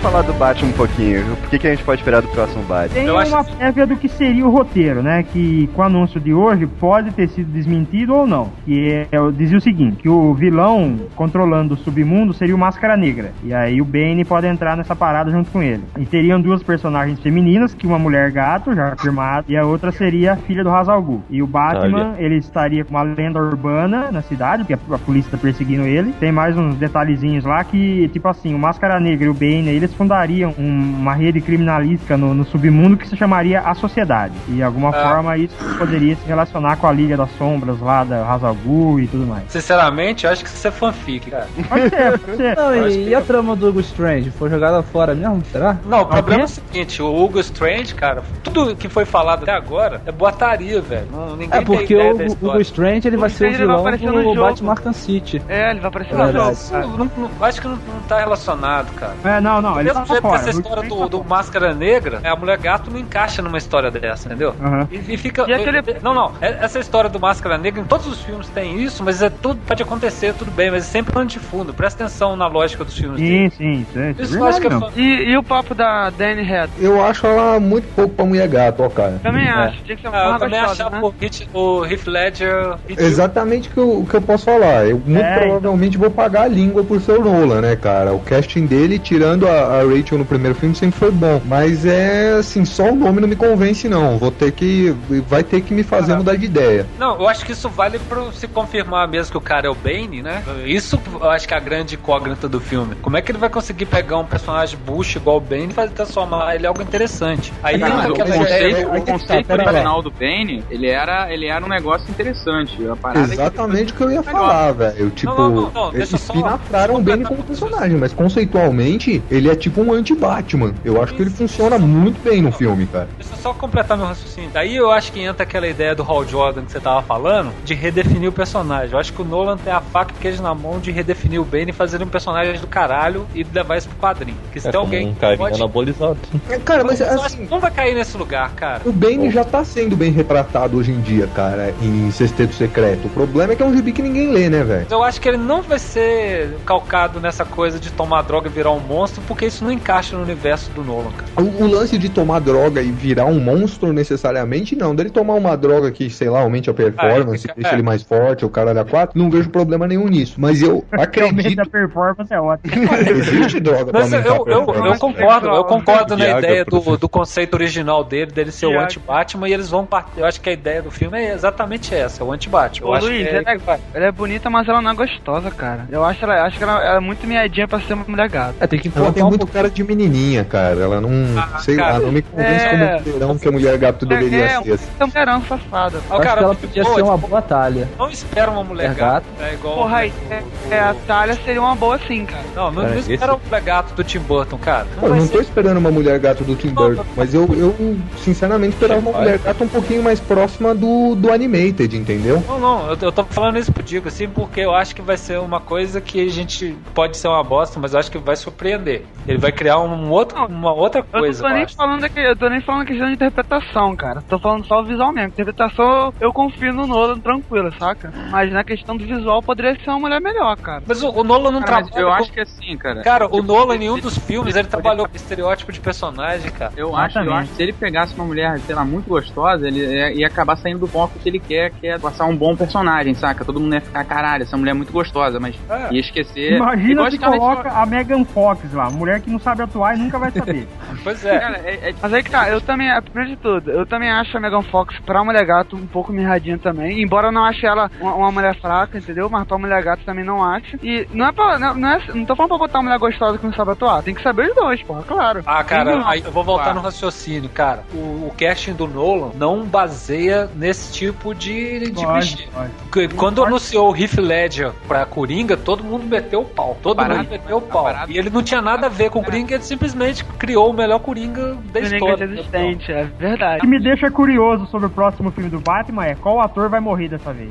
falar do Batman um pouquinho. O que, que a gente pode esperar do próximo Batman? Tem Eu uma prévia do que seria o roteiro, né? Que com o anúncio de hoje pode ter sido desmentido ou não. Que é, eu dizia o seguinte: que o vilão controlando o submundo seria o Máscara Negra. E aí o Bane pode entrar nessa parada junto com ele. E teriam duas personagens femininas, que uma mulher gato, já afirmado, e a outra seria a filha do Hazal Ghul. E o Batman, ele estaria com uma lenda urbana na cidade, porque a, a polícia tá perseguindo ele. Tem mais uns detalhezinhos lá que, tipo assim, o Máscara Negra e o Bane, eles fundariam um- uma rede criminalística no, no submundo que se chamaria a Sociedade. E de alguma Ah. forma isso poderia se relacionar com a Liga das Sombras lá da Hazal Ghul e tudo mais. Sinceramente, eu acho que isso é fanfic, cara. Pode ser, pode ser. Não, e, que- e a trama do Hugo Strange? Foi jogada fora mesmo? Será? Não, o problema é o seguinte, o Hugo Strange, cara, tudo que foi falado até agora é boataria, velho. Ninguém É porque tem ideia o Hugo. Strange ele O vai ser o Strange ele vai vilão aparecer no do jogo. Batman Arkham City. É, ele vai aparecer É no jogo. Não, não- acho que não, não tá relacionado, cara. É, não, não, Mesmo jeito que essa história do, do Máscara Negra, é, a Mulher Gato não encaixa numa história dessa, entendeu? Aham. E, e fica. E aquele- Não, não. é- Essa história do Máscara Negra, em todos os filmes tem isso, mas é tudo pode acontecer, tudo bem, mas é sempre pano de fundo. Presta atenção na lógica dos filmes Sim, dele. sim, é, isso é é E, e o papo da Danny Head? Eu acho ela muito pouco pra mulher gato, ó, cara. Também acho, tinha que ser uma Ah, eu também achava né? o, Heath, o Heath Ledger. Exatamente o que eu, o que eu posso falar. Eu muito É, provavelmente vou pagar a língua por seu Nolan, né, cara? O casting dele, tirando a, a, Rachel no primeiro filme sempre foi bom. Mas é assim, só o nome não me convence, não. Vou ter que. Vai ter que me fazer Ah. mudar de ideia. Não, eu acho que isso vale pra se confirmar mesmo que o cara é o Bane, né? Isso eu acho que é a grande incógnita do filme. Como é que ele vai conseguir pegar um personagem bush igual o Bane e fazer transformar ele em algo interessante? Aí Cara, entra mas o aquela conceito, o que tá, conceito original do Bane, ele era, ele era um negócio interessante. É que Exatamente o que eu ia falar, velho. Tipo, não, não, não, deixa eles só espinafraram bem completar como personagem, mas conceitualmente ele é tipo um anti-Batman. Eu acho que ele funciona muito bem no filme, cara. Deixa eu só completar meu raciocínio. Daí eu acho que entra aquela ideia do Hal Jordan que você tava falando, de redefinir o personagem. Eu acho que o Nolan tem a faca e o queijo na mão de redefinir o Bane e fazer um personagem do caralho e levar isso pro quadrinho. Que se É tem como alguém um carinha pode... anabolizado. É, Cara, mas assim, que não vai cair nesse lugar, cara. o Bane já tá sendo bem retratado hoje em dia, cara, em Sexteto Secreto. O problema é que é um gibi que ninguém lê, né, velho? Eu acho que ele não vai ser calcado nessa coisa de tomar droga e virar um monstro, porque isso não encaixa no universo do Nolan, cara. O, o lance de tomar droga e virar um monstro necessariamente, não. Dele tomar uma droga que, sei lá, aumente a performance, Ah, é, deixa é. ele mais forte, o cara da 4, não vejo problema nenhum nisso. Mas eu acredito a performance é ótima. que existe droga pra Mas eu, eu, eu, concordo, eu concordo na ideia do, do conceito original dele, dele ser o anti-Batman, e eles vão partir. Eu acho que a ideia do filme é exatamente essa, é o anti-Batman. Eu Ô acho Luiz, que é, ela, é, ela é bonita, mas ela não é gostosa, cara. Eu acho, ela, acho que ela, ela é muito miadinha pra ser uma mulher gata. É, tem que tem um muito cara de menininha, cara. Ela não, Ah, sei cara, lá, não me convence é. como mulherão que a mulher gato deveria é, ser. assim. é um mulherão safada. Acho cara, que ela podia boa, ser uma tipo, boa talha. Não espera uma mulher É gata, é igual. Porra, aí, é, é, a Talha seria uma boa sim, cara. Não, não, Cara, não esse- espera uma mulher gato do Tim Burton, cara. Não Pô, eu não ser tô esperando uma mulher gato do Tim Burton, mas eu, eu sinceramente esperava uma mulher gato um pouquinho mais próxima do, do Animated, entendeu? Não, não, eu, eu tô falando isso pro Digo, assim, porque eu acho que vai ser uma coisa que a gente pode ser uma bosta, mas eu acho que vai surpreender. Ele vai criar um outro, uma outra Eu coisa. não tô eu nem acho. falando que eu tô nem falando questão de interpretação, cara. Tô falando só visual mesmo. Interpretação eu confio no Nolan tranquilo, saca? Mas na questão do visual poderia ser uma mulher melhor, cara. Mas o, o Nolan não Cara, trabalha. eu com- acho que assim, cara. Cara, o Tipo, Nolan em um dos filmes ele trabalhou com estereótipo de personagem, cara. Eu acho, eu acho que se ele pegasse uma mulher, sei lá, muito gostosa, ele ia, ia acabar saindo do foco que ele quer, que é passar um bom personagem, saca? Todo mundo ia ficar, caralho, essa mulher é muito gostosa, mas É. ia esquecer. Imagina se coloca a Megan Fox lá, mulher que não sabe atuar e nunca vai saber. Pois é. Cara, é, é- Mas aí que tá, eu também, primeiro de tudo, eu também acho a Megan Fox pra mulher gato um pouco mirradinha também. Embora eu não ache ela uma, uma mulher fraca, entendeu? Mas pra mulher gato também não acho. E não é pra. Não, não, é, não tô falando pra botar uma mulher gostosa que não sabe atuar. Tem que saber os dois, porra, claro. Ah, cara, Tem aí eu vou voltar Claro. no raciocínio, cara. O, o casting do Nolan não baseia nesse tipo de, de Pode, pode. Quando anunciou o Heath Ledger pra Coringa, todo mundo meteu o pau. Todo Parado. mundo meteu o pau. Parado. E ele não tinha nada a ver com o Coringa, ele simplesmente criou o melhor Coringa da Coringa história. existente, é O verdade. que me deixa curioso sobre o próximo filme do Batman é qual ator vai morrer dessa vez.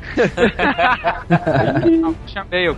Bale.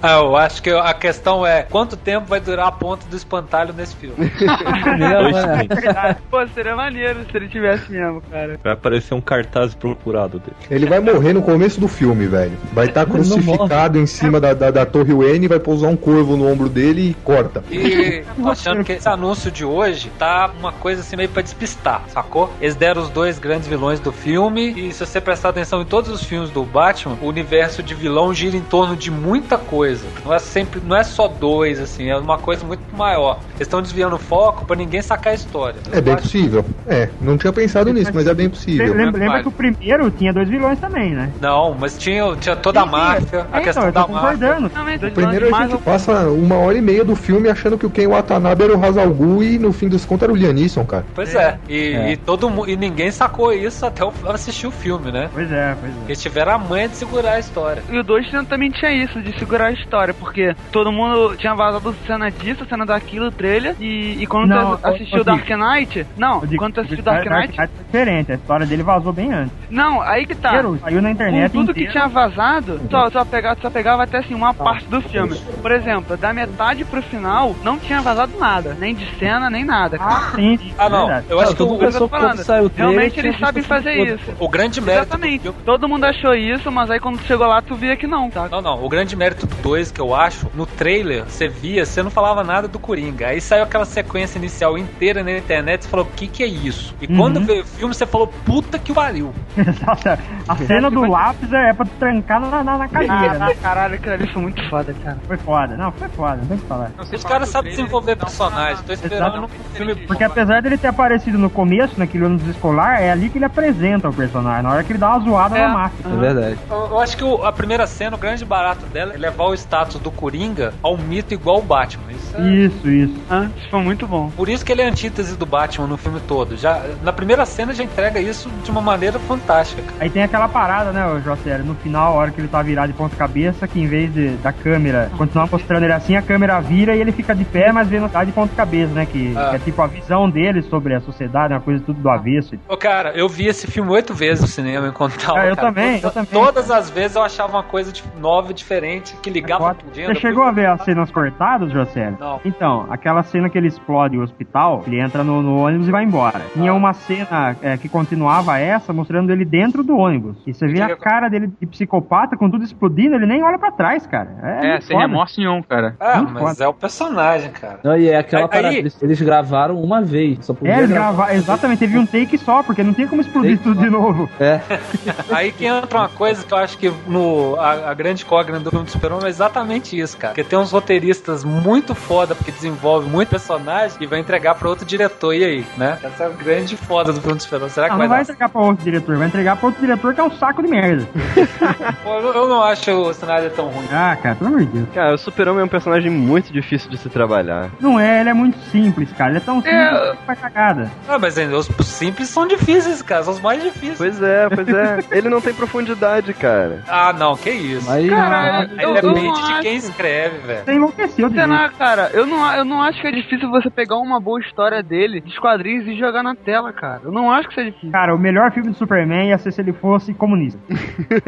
Ah, eu acho que a questão é quanto tempo vai durar a ponta do espantalho nesse filme. Pô, seria maneiro se ele tivesse mesmo, cara. Vai aparecer um cartaz procurado dele. Ele vai morrer no começo do filme, velho. Vai estar crucificado em cima da, da, da Torre Wayne, vai pousar um corvo no ombro dele e corta. E achando que esse anúncio de hoje tá uma coisa assim meio pra despistar, sacou? Eles deram os dois grandes vilões do filme e se você prestar atenção em todos os filmes do Batman, o universo de vilão gira em torno de muita coisa. Não é sempre, não é só dois assim, é uma coisa muito maior. Eles estão desviando o foco pra ninguém sacar a história. É bem possível. É, não tinha pensado nisso, mas é bem possível. Lembra, lembra que o primeiro tinha dois vilões também, né? Não, mas tinha, tinha toda a Sim, máfia, a é, questão então, da máfia. Também, dois Primeiro a gente passa uma hora e meia do filme achando que o Ken Watanabe era o Hazal Gu e no fim dos contos era o Lianisson, cara. Pois é, e, É. e todo e ninguém sacou isso até eu assistir o filme, né? Pois é, pois é. Eles tiveram a manha de segurar a história. E o 2 também tinha isso, de segurar a história, porque todo mundo tinha vazado cena disso, cena daquilo, trailer, e, e quando Não, tu assistiu ô, Dark Dick. Knight, não, digo, quando tu assistiu o Dark Dark Knight, Knight é diferente, a história dele vazou bem antes. não, aí que tá. Inteiro, Saiu na Com internet tudo que inteiro. tinha vazado, só, só, pegava, só pegava até assim uma parte do filme. Por exemplo, da metade pro final, não tinha vazado nada, nem de cena, nem nada. Ah, sim, Ah, não. verdade. Eu acho que todo o, mundo pensou que falando, saiu o trailer, Realmente eles sabem fazer todo. isso. o grande mérito Exatamente. Todo mundo achou isso, mas aí quando chegou lá, tu via que não, tá? Não, não. O grande mérito do 2 que eu acho, no trailer, você via, você não falava nada do Coringa. Aí saiu aquela sequência inicial inteira na internet, você falou, o que que é isso? E Uhum. quando veio o filme, você falou, puta que pariu. Exato. A cena do lápis é pra trancar na, na, na cadeira, né? Ah, caralho, aquilo ali foi muito foda, cara. Foi foda. Não, foi foda, não tem o que falar. Não, Os caras sabem desenvolver desenvolver personagem. Tô esperando no filme. Porque apesar dele ter aparecido no começo, naquele ônibus escolar, é ali que ele apresenta o personagem. Na hora que ele dá uma zoada É. na máquina. É verdade. Eu, eu acho que o- a primeira cena, o grande barato dela é levar o status do Coringa ao mito igual o Batman. Isso é- Isso, isso. Ah, isso foi muito bom. Por isso que ele é a antítese do Batman no filme todo. Já, na primeira cena já entrega isso de uma maneira fantástica. cara. Aí tem aquela parada, né, o José, no final, a hora que ele tá virado de ponta cabeça, que em vez de, da câmera continuar mostrando ele assim, a câmera vira e ele fica de pé, mas vendo tá de ponta cabeça, né, que, Ah. que é tipo a visão dele sobre a sociedade, uma coisa tudo do avesso. Ô, cara, eu vi esse filme oito vezes no cinema enquanto tava. Ah, eu cara. também, eu To- também. Todas as vezes eu achava uma coisa de- nova, diferente, que ligava Foda. tudo. Você chegou a ver as cenas cortadas, José? Não. Então, aquela cena que ele explode o hospital, ele entra no, no ônibus e vai embora. Tinha uma cena é, que continuava essa, mostrando ele dentro do ônibus. E você vê a cara dele de psicopata com tudo explodindo, ele nem olha pra trás, cara. É, É, sem foda. remorso nenhum, cara. Ah, mas é o personagem, cara. Não, e é aquela Aí- parada, aí- eles, eles gravaram uma vez, só podia É, eles gravar. gravaram, exatamente, teve um take só, porque não tinha como explodir Take tudo de novo. É, Aí que entra uma coisa que eu acho que no, a, a grande cógnita do filme do Super-Homem é exatamente isso, cara. Porque tem uns roteiristas muito foda, porque desenvolve muito personagem e vai entregar pra outro diretor. E aí, né? Essa é a grande foda do filme do Super-Homem. Será que Não, vai não vai dar? entregar pra outro diretor, vai entregar pra outro diretor que é um saco de merda. Pô, Eu, eu não acho o cenário tão ruim. Ah, cara, pelo amor de Deus. Cara, o Super-Homem é um personagem muito difícil de se trabalhar. Não é, ele é muito simples, cara. Ele é tão simples É. que faz cagada. Ah, mas os simples são difíceis, cara. São os mais difíceis. Pois é, pois é. Ele não tem profundidade, cara. Ah, não, que isso. aí Cara, Aí não depende de quem escreve, velho. Você enlouqueceu de Sei lá, cara, eu não, eu não acho que é difícil você pegar uma boa história dele, dos quadrinhos, e jogar na tela, cara. Eu não acho que seja difícil. Cara, o melhor filme do Superman ia ser se ele fosse comunista.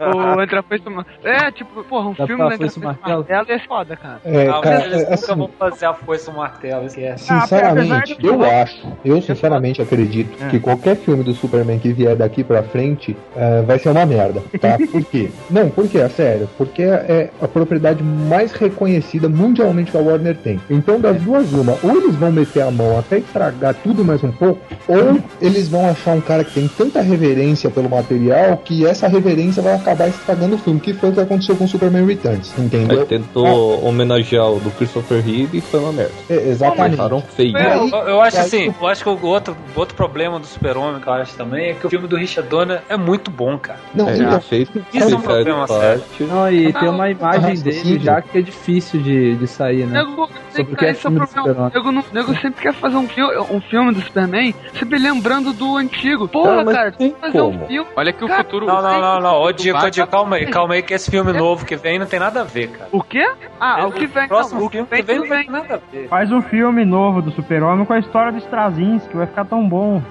O Entre a Foice e o Mar- É, tipo, porra, um Dá filme pra do Entre a Foice e Foice e o Martelo? Martelo é foda, cara. É, cara, mas eles é, nunca assim, vão fazer a foice e o martelo, esquece. sinceramente, apesar de- eu acho, eu sinceramente acredito É. que qualquer filme do Superman que vier daqui pra frente eh, vai ser uma merda, tá? Por quê? Não, por quê? É sério. Porque é a propriedade mais reconhecida mundialmente que a Warner tem. Então, das duas, uma, ou eles vão meter a mão até estragar tudo mais um pouco, ou eles vão achar um cara que tem tanta reverência pelo material que essa reverência vai acabar estragando o filme, que foi o que aconteceu com Superman Returns, entendeu? Aí tentou homenagear o do Christopher Reeve e foi uma merda. É, exatamente. Acharam feio. É, Eu, eu acho assim, eu acho que o outro, outro problema do Super-Homem que eu acho também é que o filme do Richard Donner é muito bom, cara. Não, É, então, fez Isso é um problema parte. Não, e tem uma imagem Ah, dele sim. já que é difícil de, de sair, né? Nego, Sobre o que é filme do. Super-Homem. Nego, sempre quer fazer um filme, um filme do Superman, sempre lembrando do antigo. Porra, Cara, mas cara, tem fazer como. um filme. Olha que o Cara, futuro. Não, não, não, não. Ô, Dico, ô, Dico, calma aí, calma aí, que esse filme novo que vem não tem nada a ver, cara. O quê? Ah, o que vem? O próximo filme vem, que vem não tem nada a ver. Faz um filme novo do Super-Homem com a história do Straczynski, vai ficar tão bom.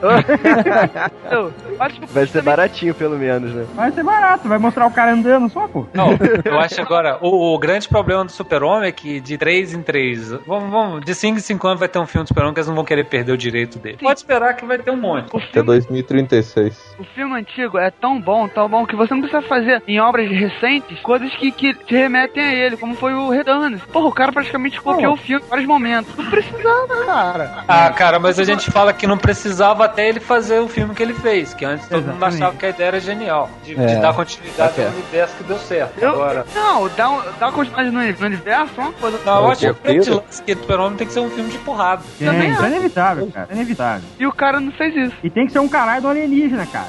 Eu acho que Vai ser baratinho, pelo menos, né? Vai ser barato, vai mostrar o cara andando só, pô. Não, eu acho agora, o, o grande problema do Super-Homem é que de 3 em 3, vamos, vamos, de 5 em 5 anos vai ter um filme do Super-Homem que eles não vão querer perder o direito dele. Pode esperar que vai ter um monte. o Até filme, 2036. o filme antigo é tão bom, tão bom, que você não precisa fazer em obras recentes coisas que, que te remetem a ele, como foi o Redanes. Porra, o cara praticamente copiou o filme em vários momentos. Não precisava, cara. Ah, cara, mas a gente fala que não precisava até ele fazer o filme que ele fez, que antes todo mundo Exatamente. achava que a ideia era genial, de, de É, dar continuidade ao universo que deu certo. Eu- Agora, Não, dá, um, dá continuidade no, no universo, é uma coisa. não, eu Não, acho que o o Super-Homem tem que ser um filme de porrada. Também É, isso é inevitável, cara. É inevitável. E o cara não fez isso. E tem que ser um caralho do alienígena, cara.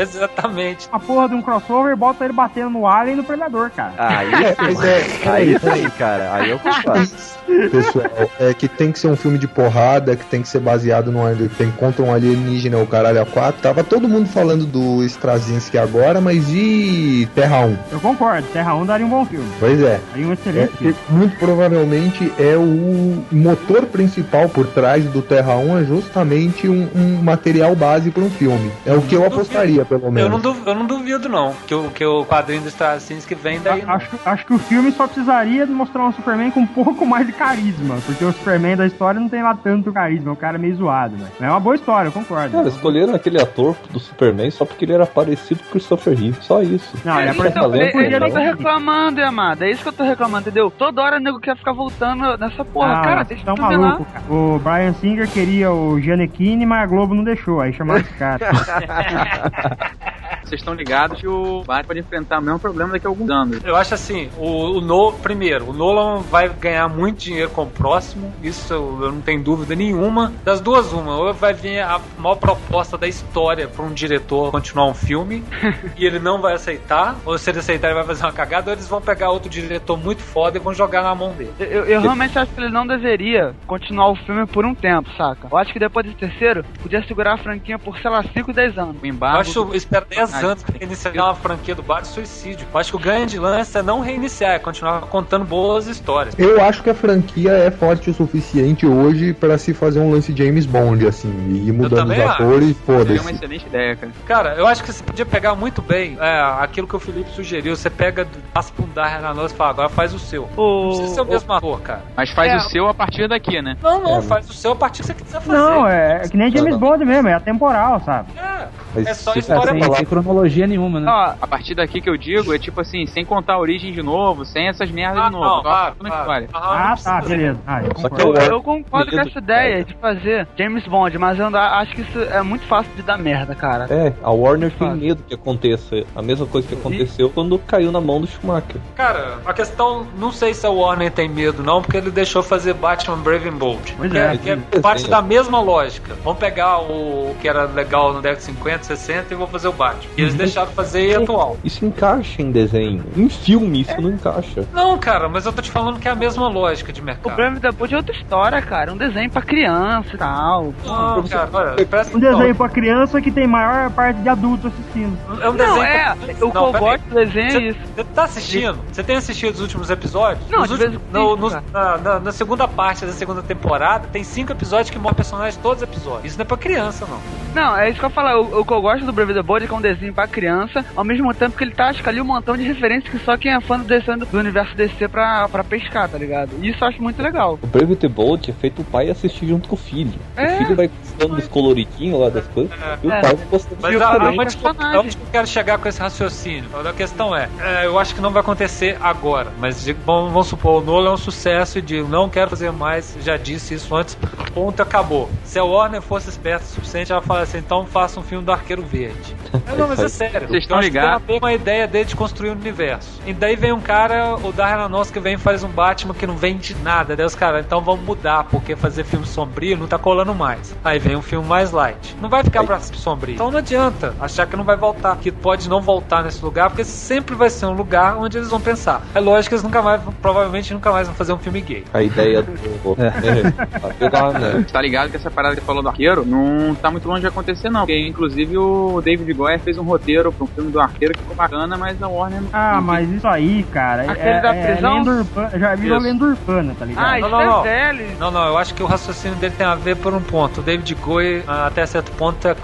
Exatamente. Uma porra de um crossover e bota ele batendo no alien e no predador, cara. Aí, É, é, aí sim, cara. Aí eu concordo. pessoal, é que tem que ser um filme de porrada, que tem que ser baseado no que tem contra um alienígena ou caralho a quatro. Tava todo mundo falando do Straczynski agora, mas e Terra 1? Eu concordo, Terra 1 daria um bom filme. Pois é. Daria um É, excelente que filme. muito provavelmente é o motor principal por trás do Terra 1 é justamente um, um material base para um filme. É o que eu apostaria, pelo Eu menos. não, duvido, eu não duvido, não, que o, que o quadrinho do Straczynski vem daí. A- Acho, acho que o filme só precisaria de mostrar um Superman com um pouco mais de carisma. Porque o Superman da história não tem lá tanto carisma, é um cara meio zoado, né? Mas é uma boa história, eu concordo. Cara, escolheram aquele ator do Superman só porque ele era parecido com o Christopher Reeve. Só isso. Não, ele É, então, talento, é, é isso que eu tô então. reclamando, Amada. É isso que eu tô reclamando, entendeu? Toda hora o nego quer ficar voltando nessa porra. Ah, cara, vocês deixa tão eu ver lá. maluco, cara. O Brian Singer queria o Giannichini, mas a Globo não deixou. Aí chamaram esse cara. vocês estão ligados que o Batman pode enfrentar o mesmo problema daqui a alguns anos. Eu acho assim, o, o No, primeiro, o Nolan vai ganhar muito dinheiro com o próximo, isso eu, eu não tenho dúvida nenhuma. Das duas, uma, ou vai vir a maior proposta da história pra um diretor continuar um filme e ele não vai aceitar, ou se ele aceitar ele vai fazer uma cagada, ou eles vão pegar outro diretor muito foda e vão jogar na mão dele. Eu, eu realmente acho que ele não deveria continuar o filme por um tempo, saca? Eu acho que depois do terceiro, podia segurar a franquia por, sei lá, 5, 10 anos. O Eu embargo. acho, espero 10 Ah, anos pra iniciar uma franquia do Batman suicídio. Eu acho que o grande lance é não reiniciar, é continuar contando boas histórias. Eu acho que a franquia é forte o suficiente hoje pra se fazer um lance James Bond, assim, e ir mudando os atores, Seria uma foda-se. excelente ideia, cara. Cara, eu acho que você podia pegar muito bem é, aquilo que o Felipe sugeriu. Você pega, passa pra um Darren Aronofsky e fala, agora faz o seu. Não precisa ser o mesmo ator, cara. Mas faz É. o seu a partir daqui, né? Não, não, É, faz o seu a partir do que você quiser fazer. Não, é, é que nem James Bond mesmo, é atemporal, sabe? É, Mas é só história Sem, falar- sem cronologia nenhuma, né? Ó, A partir daqui que eu digo é tipo assim, sem contar a origem de novo, sem essas merdas Ah, de novo. não, a claro. história. Não Ah, tá, beleza. Ah, eu concordo. eu- Eu, concordo com essa ideia de fazer James Bond, mas eu acho que isso é muito fácil de dar merda, cara. É, a Warner tem medo que aconteça a mesma coisa que aconteceu quando caiu na mão do Schumacher. Cara, a questão, não sei se a Warner tem medo, não, porque ele deixou fazer Batman Brave and Bold. Pois que é. que é parte da mesma lógica. Vamos pegar o que era legal no década 50, 60 e vou fazer o Batman. E eles deixaram fazer e atual. Isso encaixa em desenho. Em filme, isso não encaixa. Não, cara, mas eu tô te falando que é a mesma lógica de O mercado. Brave the Bold é outra história, cara. Um desenho pra criança e tal. Não, cara, olha, Um desenho pra criança que tem maior parte de adulto assistindo. É um desenho Não, é. pra- O que Não, eu peraí. gosto do desenho é Você, isso. você tá assistindo? Você tem assistido os últimos episódios? Não, Os de últimos- no- cara. na, na- na segunda parte da segunda temporada, tem cinco episódios que mostram personagens todos os episódios. Isso não é pra criança, não. Não, é isso que eu falo. O, o que eu gosto do Brave the Bold é que é um desenho pra criança, ao mesmo tempo que ele tasca ali um montão de referências que só quem é fã do, DC, do universo DC pra, pra pescar, tá ligado? E isso eu acho muito legal. O Brave the Bold é feito o pai assistir junto com o filho. É. O filho vai gostando dos coloridinhos lá das coisas e o É. pai vai gostando Mas de a, que eu- personagem. aonde que eu quero chegar com esse raciocínio? A questão é, é, eu acho que não vai acontecer agora, mas de- vamos, vamos supor, o Nolan é um sucesso e digo, não quero fazer mais, já disse isso antes, ponto, acabou. Se a Warner fosse esperta o suficiente, ela fala assim, então faça um filme do Arqueiro Verde. É, não, mas é sério. Vocês estão ligados? Tem a ver com a ideia dele de construir um universo. E daí vem um cara, o Darren Aronofsky, que vem e faz um Batman que não vende nada. Daí os caras, então vamos mudar, porque fazer filme sombrio não tá colando mais. Aí vem um filme mais light. Não vai ficar pra sombrio. Então não adianta achar que não vai voltar, que pode não voltar nesse lugar, porque sempre vai ser um lugar onde eles vão pensar. É lógico que eles nunca mais, provavelmente nunca mais vão fazer um filme gay. A ideia do. É. Tá ligado que essa parada que falou do arqueiro não tá muito longe de acontecer, não. Porque, inclusive, o David Goyer fez um roteiro pra um filme do arqueiro que ficou bacana, mas a Warner não. Ah, mas isso aí, cara, é, Aquele da é prisão? lenda urbana, já virou Isso. lenda urbana, tá ligado? Ah, Não, isso não, é não. Não, não, eu acho que o raciocínio dele tem a ver por um ponto. O David Goyer, até certo ponto, é,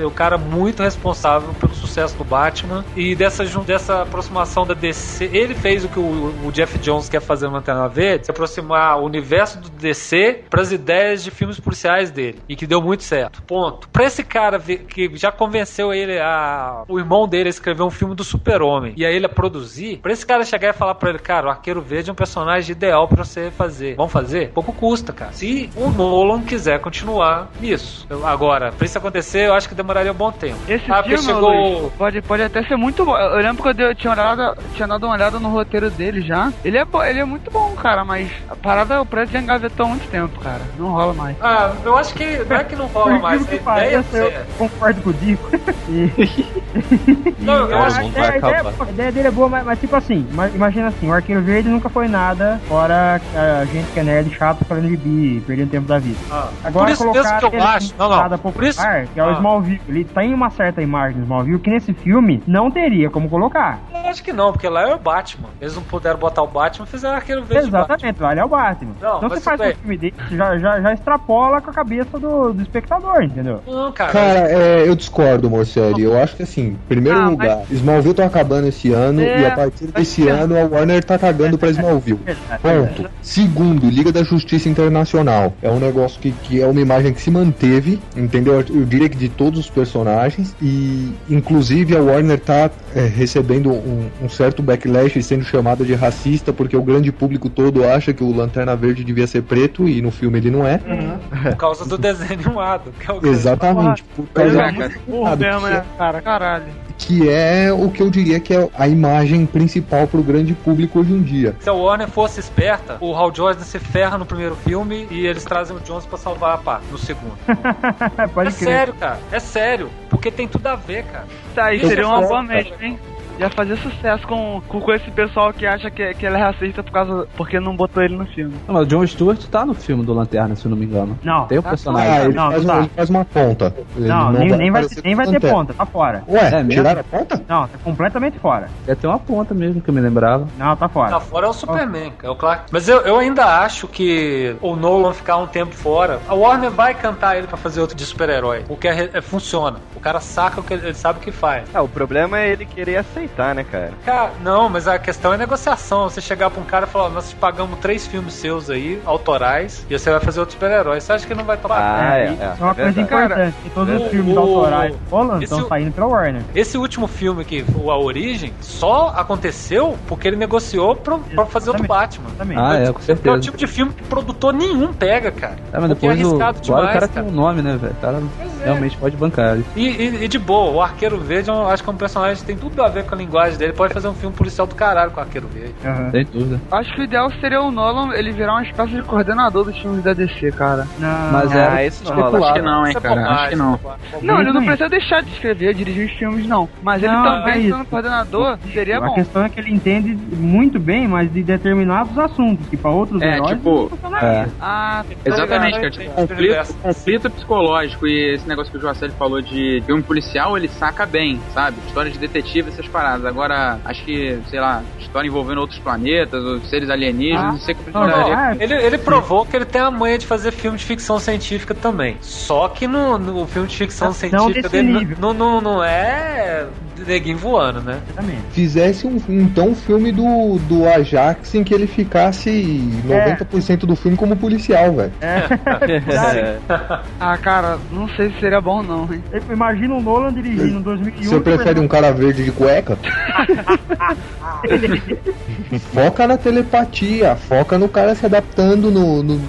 é o cara muito responsável pelo sucesso do Batman e dessa, jun- dessa aproximação da DC. Ele fez o que o, o Jeff Jones quer fazer no Lanterna Verde, se aproximar o universo do DC para as ideias de filmes policiais dele e que deu muito certo. Ponto. Pra esse cara ver- que já convenceu ele a o irmão dele a escrever um filme do Super-Homem e a ele a produzir, pra esse cara chegar e falar pra ele, cara, o Arqueiro Verde é um personagem ideal pra você fazer. Vamos fazer? Pouco custa, cara. Se o Nolan quiser continuar nisso. Eu- agora, pra isso acontecer, eu acho que demoraria um bom tempo. Esse Ah, filme, chegou- Luiz, pode, pode até ser muito bom. Eu lembro quando eu tinha, olhado, tinha dado uma olhada no roteiro dele já. Ele é, ele é muito bom, cara, mas a parada o prédio já engavetou há muito tempo, cara. Não rola mais. Ah, eu acho que não é que não rola mais. A que ideia é. Concordo com o Dico. E- Não, eu e a, acho que ideia, vai a ideia- a ideia dele é boa, mas, mas tipo assim, ima- imagina assim, o Arqueiro Verde nunca foi nada, fora a gente que é nerd chato falando de bi, perdendo tempo da vida. Ah, Agora por isso mesmo colocar que eu acho. Não, não. Por isso. que é o Ah. Smallville, ele tem uma certa imagem do Smallville que nesse filme não teria como colocar. Eu acho que não, porque lá é o Batman. Eles não puderam botar o Batman, fizeram Arqueiro Verde. Exatamente, lá ele é o Batman. Não, então você faz um filme desse, já, já, já extrapola com a cabeça do, do espectador, entendeu? Não, cara. Cara, é, eu discordo, Morcelli. Eu acho que assim, primeiro Ah, lugar, Smallville tá acabando esse ano É, e a partir mas- desse ano a Warner tá cagando pra Smallville. Ponto. Segundo, Liga da Justiça Internacional. É um negócio que, que é uma imagem que se manteve, entendeu? Eu diria que de todos os personagens. E, inclusive, a Warner tá é, recebendo um, um certo backlash e sendo chamada de racista, porque o grande público todo acha que o Lanterna Verde devia ser preto e no filme ele não é. Por causa do desenho animado. Que é o Exatamente. Por causa é muito burro mesmo, né, cara? Caralho. que é o que eu diria que é a imagem principal pro grande público hoje em dia. Se a Warner fosse esperta, o Hal Jordan se ferra no primeiro filme e eles trazem o Jones pra salvar a pá no segundo. Pode é crer. sério, cara. É sério. Porque tem tudo a ver, cara. Tá, aí Isso seria é uma boa cara. mesmo, hein? Ia fazer sucesso com, com, com esse pessoal que acha que, que ele é racista por causa. porque não botou ele no filme. Não, mas o John Stewart tá no filme do Lanterna, se eu não me engano. Não. Tem o tá personagem. Ah, ele, Não, faz, tá. ele faz uma ponta. Ele Não, nem, nem vai, nem vai ter ponta, tá fora. Ué, É tiraram a ponta? Não, tá completamente fora. Ia ter uma ponta mesmo, que eu me lembrava. Não, tá fora. Lá fora é o Superman, é o Clark. Mas eu, eu ainda acho que o Nolan ficar um tempo fora, a Warner vai cantar ele pra fazer outro de super-herói. O que é, é- funciona. O cara saca o que ele sabe o que faz. É, o problema é ele querer aceitar, né, cara? Cara, não, mas a questão é negociação. Você chegar pra um cara e falar, nós te pagamos três filmes seus aí, autorais, e você vai fazer outro super-herói. Você acha que ele não vai tomar? Ah, é, isso é, é uma é coisa verdade. importante. que todos os filmes o- autorais esse estão o- saindo pela Warner. Esse último filme que foi A Origem só aconteceu porque ele negociou pra, pra fazer outro Batman. Também. Ah, é, com É o certeza. tipo de filme que produtor nenhum pega, cara. É, mas Porque é depois o, arriscado o demais, cara cara. tem um nome, né, velho? O cara é. Realmente pode bancar. ele. E, e- e de boa, o Arqueiro Verde eu acho que é um personagem que tem tudo a ver com a linguagem dele. Pode fazer um filme policial do caralho com o Arqueiro Verde. Aham. Sem dúvida. Acho que o ideal seria o Nolan ele virar uma espécie de coordenador dos filmes da DC, cara. Não, Mas Ah, era isso não rola. Acho que não, hein, Isso é cara. Acho que não. é. Não, ele não precisa deixar de escrever, dirigir os filmes, não. Mas ele Não, também, é sendo coordenador, seria a bom. questão é que ele entende muito bem, mas de determinados assuntos, que pra outros É, heróis tipo, não funcionaria. Ah, Exatamente, Tá cara. ligado? Tipo, Tem conflito, conflito psicológico e esse negócio que o Joacelli falou de filme policial, ele saca bem, sabe? História de detetive, essas paradas. Agora, acho que, sei lá, história envolvendo outros planetas, ou seres alienígenas, Ah, não sei como não, não, precisaria. ah, Ele, ele provou que ele tem a manha de fazer filme de ficção científica também. Só que no, no filme de ficção Não científica dele não, não, não é neguinho voando, né? Exatamente. Fizesse um, então um filme do, do Ajax em que ele ficasse 90% do filme como policial, velho. É. ah, cara, não sei se seria bom, não, hein? Imagina o Nolan dirigindo em 2001. Você prefere um cara verde de cueca? Foca na telepatia, foca no cara se adaptando no, no,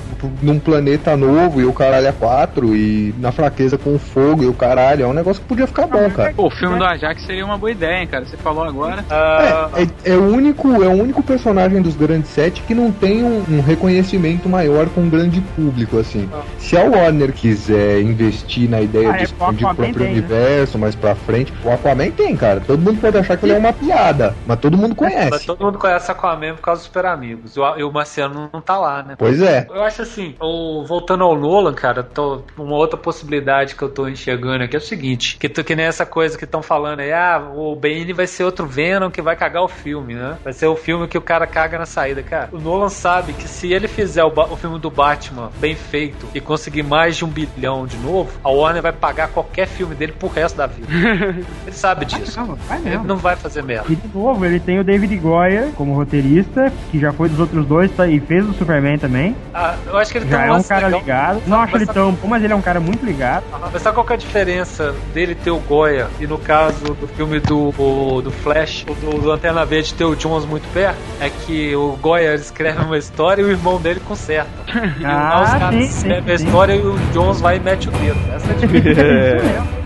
num planeta novo e o caralho é quatro, e na fraqueza com o fogo e o caralho. É um negócio que podia ficar bom, cara. Pô, o filme do Ajax seria uma boa ideia, hein, cara. Você falou agora. Ah, É, é, é o único, é o único personagem dos grandes sete que não tem um, um reconhecimento maior com o grande público, assim. Se a Warner quiser investir na ideia Ah, de é, o expandir o próprio tem, né? universo mais pra frente, o Aquaman tem, cara. Todo mundo pode achar que ele é uma piada, mas todo mundo mas conhece. todo mundo conhece Aquaman por causa dos Super Amigos. E o, Marciano não, não tá lá, né? Pois é. Eu acho assim, o- voltando ao Nolan, cara, tô- uma outra possibilidade que eu tô enxergando aqui é o seguinte: que, tu- que nem essa coisa que estão falando aí, ah, o Bane vai ser outro Venom que vai cagar o filme, né? Vai ser o filme que o cara caga na saída. Cara, o Nolan sabe que se ele fizer o, o filme do Batman bem feito e conseguir mais de um bilhão de novo, a Warner vai pagar qualquer filme dele pro resto da vida. ele sabe disso. Não, vai Ele mesmo. não vai fazer merda. E de novo, ele tem o David Goya como roteirista, que já foi dos outros dois tá, e fez o Superman também. Ah, eu acho que ele Já tem é um cara legal. ligado. Não acho ele tão bom, mas ele é um cara muito ligado. Mas sabe qual que é a diferença dele ter o Goya e no caso do filme do, o- do Flash, o do, do Lanterna Verde ter o Jones muito perto? É que o Goya escreve uma história e o irmão dele conserta. E Ah, lá os caras sim, escrevem a sim. história e o Jones vai e mete o dedo. Essa é a diferença. Isso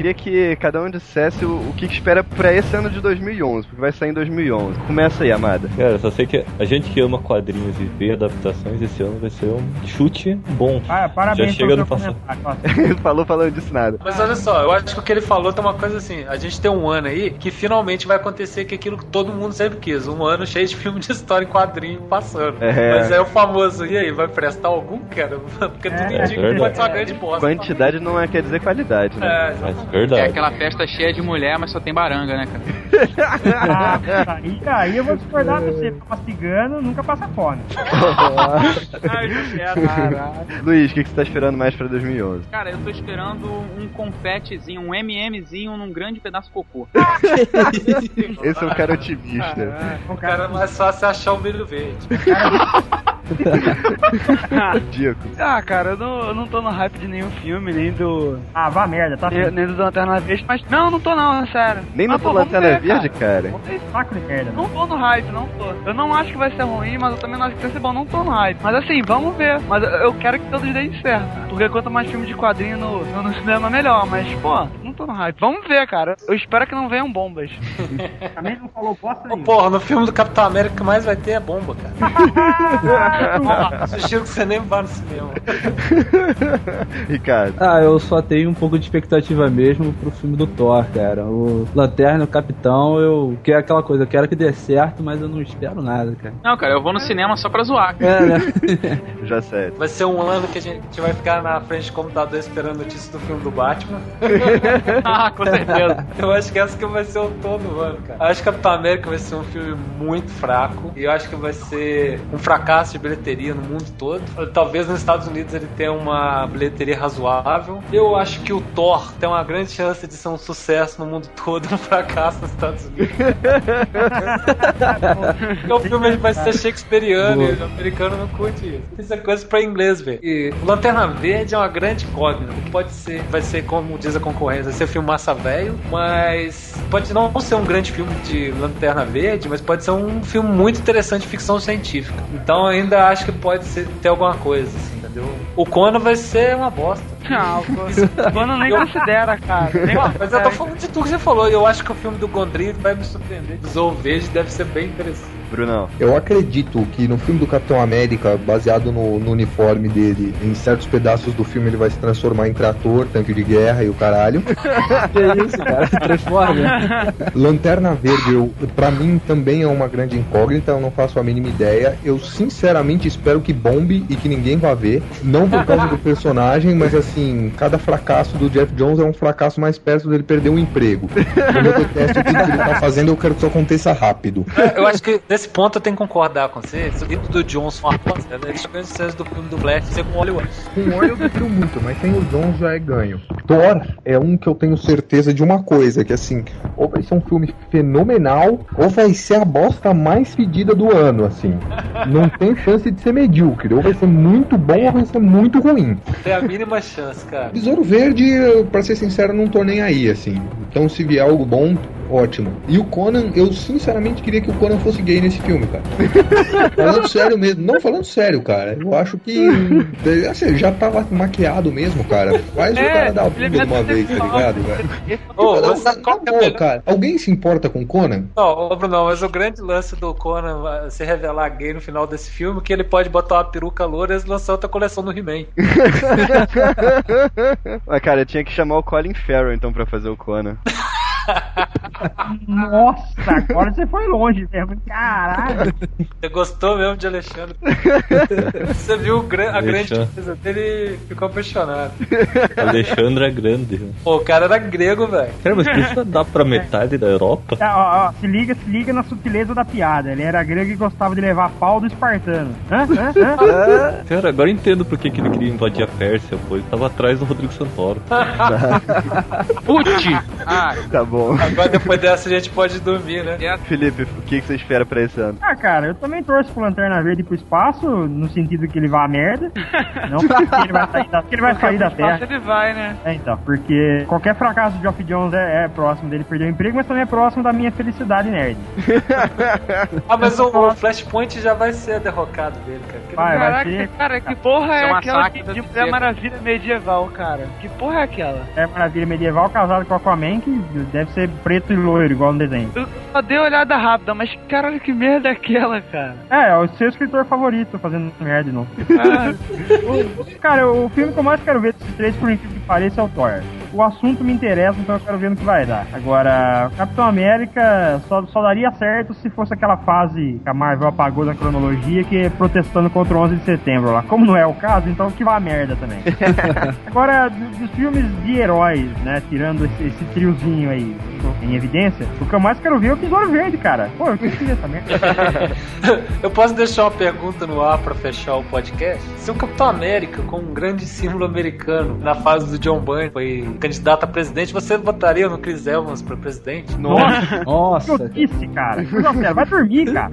queria que cada um dissesse o, o que que espera pra esse ano de 2011, porque vai sair em 2011. Começa aí, Amada. Cara, só sei que a gente que ama quadrinhos e vê adaptações, esse ano vai ser um chute bom. Ah, parabéns Já chega no passado. Nossa, Falou falando disso nada. Mas olha só, eu acho que o que ele falou tem uma coisa assim: a gente tem um ano aí que finalmente vai acontecer que aquilo que todo mundo sempre quis. Um ano cheio de filme de história em quadrinho passando. É. Mas é o famoso, e aí, vai prestar algum, cara? Porque tudo É, indica que pode ser uma grande bosta. Quantidade não é, quer dizer qualidade, né? É, Mas É verdade. aquela festa cheia de mulher, mas só tem baranga, né, cara? ah, aí, aí eu vou discordar de você. Pra cigano, nunca passa fome. Luiz, o que, que você tá esperando mais pra 2011? Cara, eu tô esperando um confetezinho, um MMzinho num grande pedaço de cocô. Esse é um cara otimista. O O cara é mais fácil achar o milho verde. Dico. Ah, cara, eu não, eu não tô no hype de nenhum filme, nem do. Ah, vá merda, tá Nem, nem do Lanterna Verde, mas. Não, não tô não, é sério. Nem no Mas, pô, vamos Lanterna ver, Verde, cara. cara. Saco de merda. Não tô no hype, não tô. Eu não acho que vai ser ruim, mas eu também não acho que vai ser bom, não tô no hype. Mas assim, vamos ver. Mas eu- quero que todos deem certo. Porque quanto mais filme de quadrinho no, no, no cinema, melhor. Mas, pô, não tô no hype. Vamos ver, cara. Eu espero que não venham bombas. Também não falou bosta Ô, nenhuma. porra, no filme do Capitão América o que mais vai ter é bomba, cara. Sugiro que você nem vá no cinema. Ricardo. Ah, eu só tenho um pouco de expectativa mesmo pro filme do Thor, cara. O Lanterna, o Capitão, eu quero aquela coisa, eu quero que dê certo, mas eu não espero nada, cara. Não, cara, eu vou no cinema só pra zoar. É, né? Já sei. Vai ser um ano que a gente vai ficar na frente do computador esperando notícias do filme do Batman. ah, com certeza. Eu acho que essa que vai ser o tom do ano, cara. Acho que Capitão América vai ser um filme muito fraco. E eu acho que vai ser um fracasso de bilheteria no mundo todo. Talvez nos Estados Unidos ele tenha uma bilheteria razoável. Eu acho que o Thor tem uma grande chance de ser um sucesso no mundo todo, um fracasso nos Estados Unidos. Porque o filme vai ser shakespeariano e o americano não curte isso. Isso é coisa pra inglês ver. E o Lanterna Verde é uma grande incógnita. Pode ser, vai ser como diz a concorrência, ser um filme massa velho, mas pode não ser um grande filme de Lanterna Verde, mas pode ser um filme muito interessante de ficção científica. Então ainda acho que pode ser, ter alguma coisa, assim, entendeu? O Conan vai ser uma bosta. Não, o Conan nem considera, cara. Nem Mas eu tô falando de tudo que você falou. Eu acho que o filme do Gondry vai me surpreender. Verde deve ser bem interessante. Brunão. Eu acredito que no filme do Capitão América, baseado no, no uniforme dele, em certos pedaços do filme ele vai se transformar em trator, tanque de guerra e o caralho. que isso, cara? Transforma. Lanterna Verde, eu, pra mim também é uma grande incógnita, eu não faço a mínima ideia. Eu sinceramente espero que bombe e que ninguém vá ver. Não por causa do personagem, mas assim, cada fracasso do Jeff Jones é um fracasso mais perto dele perder um emprego. Como eu detesto tudo que ele tá fazendo, eu quero que isso aconteça rápido. Eu acho que nesse ponto eu tenho que concordar com você. O livro do Johnson, a aposta, né? Eles grandes chances do filme do Black ser com Hollywood. Com o eu prefiro muito, mas sem o Jones já é ganho. Thor é um que eu tenho certeza de uma coisa, que assim, ou vai ser um filme fenomenal, ou vai ser a bosta mais pedida do ano, assim. Não tem chance de ser medíocre, ou vai ser muito bom ou vai ser muito ruim. Tem a mínima chance, cara. Besouro Verde, pra ser sincero, não tô nem aí, assim. Então se vier algo bom, ótimo. E o Conan, eu sinceramente queria que o Conan fosse gay nesse filme, cara. falando sério mesmo. Não, falando sério, cara. Eu acho que. Assim, já tava maquiado mesmo, cara. Faz o É, cara dar a bunda de uma vez, tá ligado, cara? Ô, Não, mas qual é cara. Alguém se importa com Conan? Não, ô Bruno, mas o grande lance do Conan se revelar gay no final desse filme é que ele pode botar uma peruca loura e lançar outra coleção do He-Man. Mas, cara, tinha que chamar o Colin Farrell então pra fazer o Conan. Nossa, agora você foi longe mesmo. Caralho. Você gostou mesmo de Alexandre? Você viu a grande coisa dele e ficou apaixonado. Alexandre é grande. Pô, o cara era grego, velho. Cara, mas isso dá pra metade da Europa? Tá, ó, ó, se liga, se liga na sutileza da piada. Ele era grego e gostava de levar pau do espartano. Hã? Hã? Hã? Cara, agora eu entendo por que, que ele queria invadir a Pérsia, pô. Ele tava atrás do Rodrigo Santoro. Putz! Ah, Tá bom. Agora depois dessa a gente pode dormir, né? Felipe, o que, que você espera pra esse ano? Ah, cara, eu também torço pro Lanterna Verde pro espaço, no sentido que ele vá a merda. Não porque ele vai sair da, porque ele vai sair da Terra. Ele vai, né? É, então, porque qualquer fracasso de Geoff Jones é, é próximo dele perder o emprego, mas também é próximo da minha felicidade nerd. Ah, mas o, o Flashpoint já vai ser a derrocada dele, cara. Que Vai, vai Caraca, ser cara, que porra é é aquela que, de. Mulher Maravilha medieval, cara? Que porra é aquela? é Maravilha Medieval casado com Aquaman, que deve ser preto e loiro, igual no desenho. Eu só dei uma olhada rápida, mas caralho, que merda é aquela, cara? É, é o seu escritor favorito fazendo merda de novo. Ah, Cara, o filme que eu mais quero ver desses três, por incrível que pareça, é o Thor. O assunto me interessa, então eu quero ver no que vai dar. Agora, o Capitão América só, só daria certo se fosse aquela fase que a Marvel apagou da cronologia, que é protestando contra o 11 de setembro lá. Como não é o caso, então que vá a merda também. Agora, do- dos filmes de heróis, né, tirando esse, esse triozinho aí, em evidência, o que eu mais quero ver é o Tesouro Verde, cara. Pô, eu queria essa merda. Eu posso deixar uma pergunta no ar pra fechar o podcast? Se o Capitão América, com um grande símbolo americano, na fase do John Byrne, foi candidato a presidente, você votaria no Chris Evans pra presidente? Nossa, Nossa. que cara. Séria, Vai dormir, cara.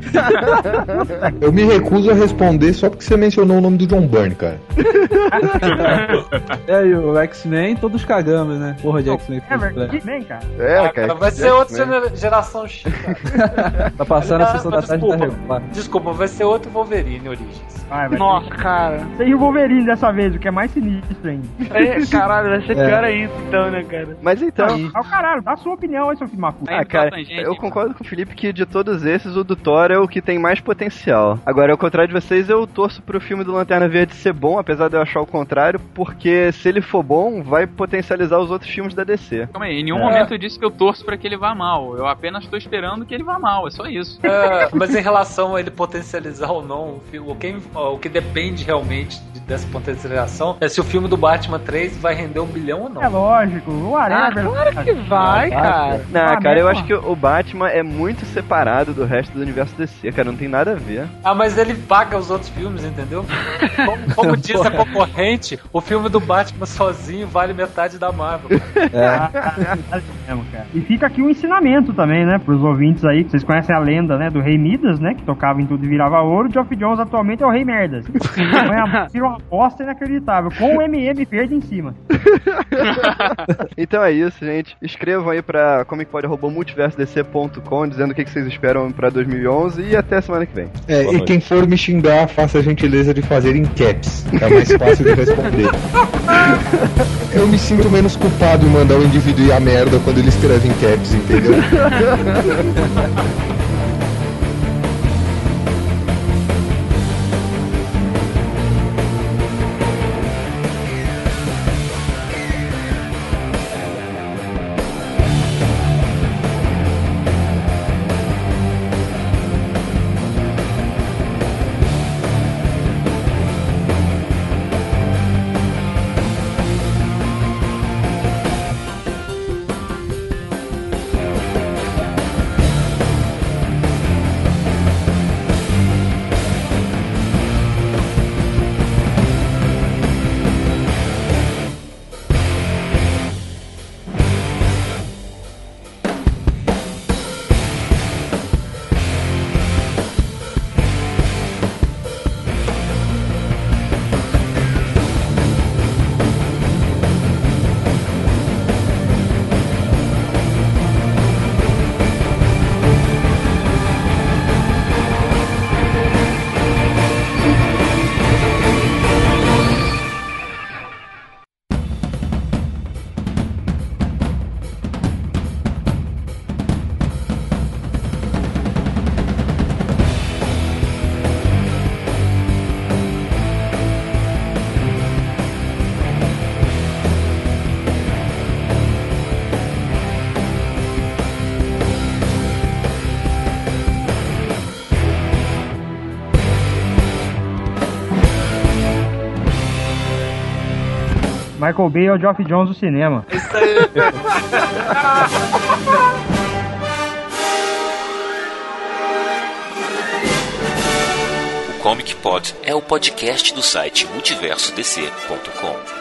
Eu me recuso a responder só porque você mencionou o nome do John Byrne, cara. É, e o X-Men, todos cagamos, né? Porra de X-Men. É verdade, bem, cara. É, Ah, cara. vai ser outra gera- geração X, cara. Tá passando a sessão da tarde da desculpa, vai ser outro Wolverine Origins. Vai, vai. Nossa, cara. Sem o Wolverine dessa vez, o que é mais sinistro ainda. É, caralho, vai ser É. pior ainda, então, né, cara? Mas então. Ah, o caralho, dá a sua opinião aí, seu filho macu. Ah, cara, tangente, eu então. concordo com o Felipe que de todos esses, o do Thor é o que tem mais potencial. Agora, ao contrário de vocês, eu torço pro filme do Lanterna Verde ser bom, apesar de eu achar o contrário, porque se ele for bom, vai potencializar os outros filmes da DC. Calma aí, em nenhum É. momento eu disse que eu torço pra que ele vá mal. Eu apenas tô esperando que ele vá mal, é só isso. É, mas em relação a ele potencializar ou não, o, fi- o, que depende realmente de- dessa potencialização é se o filme do Batman 3 vai render um bilhão ou não. É lógico, o Ah, Areva. claro que vai, cara. Não, Ah, cara, eu acho que o Batman é muito separado do resto do universo DC, cara, não tem nada a ver. Ah, mas ele paga os outros filmes, entendeu? Como, como diz a concorrente, o filme do Batman sozinho vale metade da Marvel. mesmo, cara. E fica aqui um ensinamento também, né, pros ouvintes aí, que vocês conhecem a lenda, né, do Rei Midas, né, que tocava em tudo e virava ouro. O Geoff Jones atualmente é o Rei Merdas. Então é uma- Vira uma aposta inacreditável, com o MM verde em cima. Então é isso, gente. Escrevam aí pra comicpod.multiversodc.com dizendo o que que vocês esperam pra 2011 e até semana que vem. É, Boa e noite. quem for me xingar, faça a gentileza de fazer em caps. É mais fácil de responder. Eu me sinto menos culpado em mandar o indivíduo ir a merda quando ele escreve em caps, entendeu? Michael Bay é o Geoff Jones do cinema. O Comic Pod é o podcast do site multiversodc.com.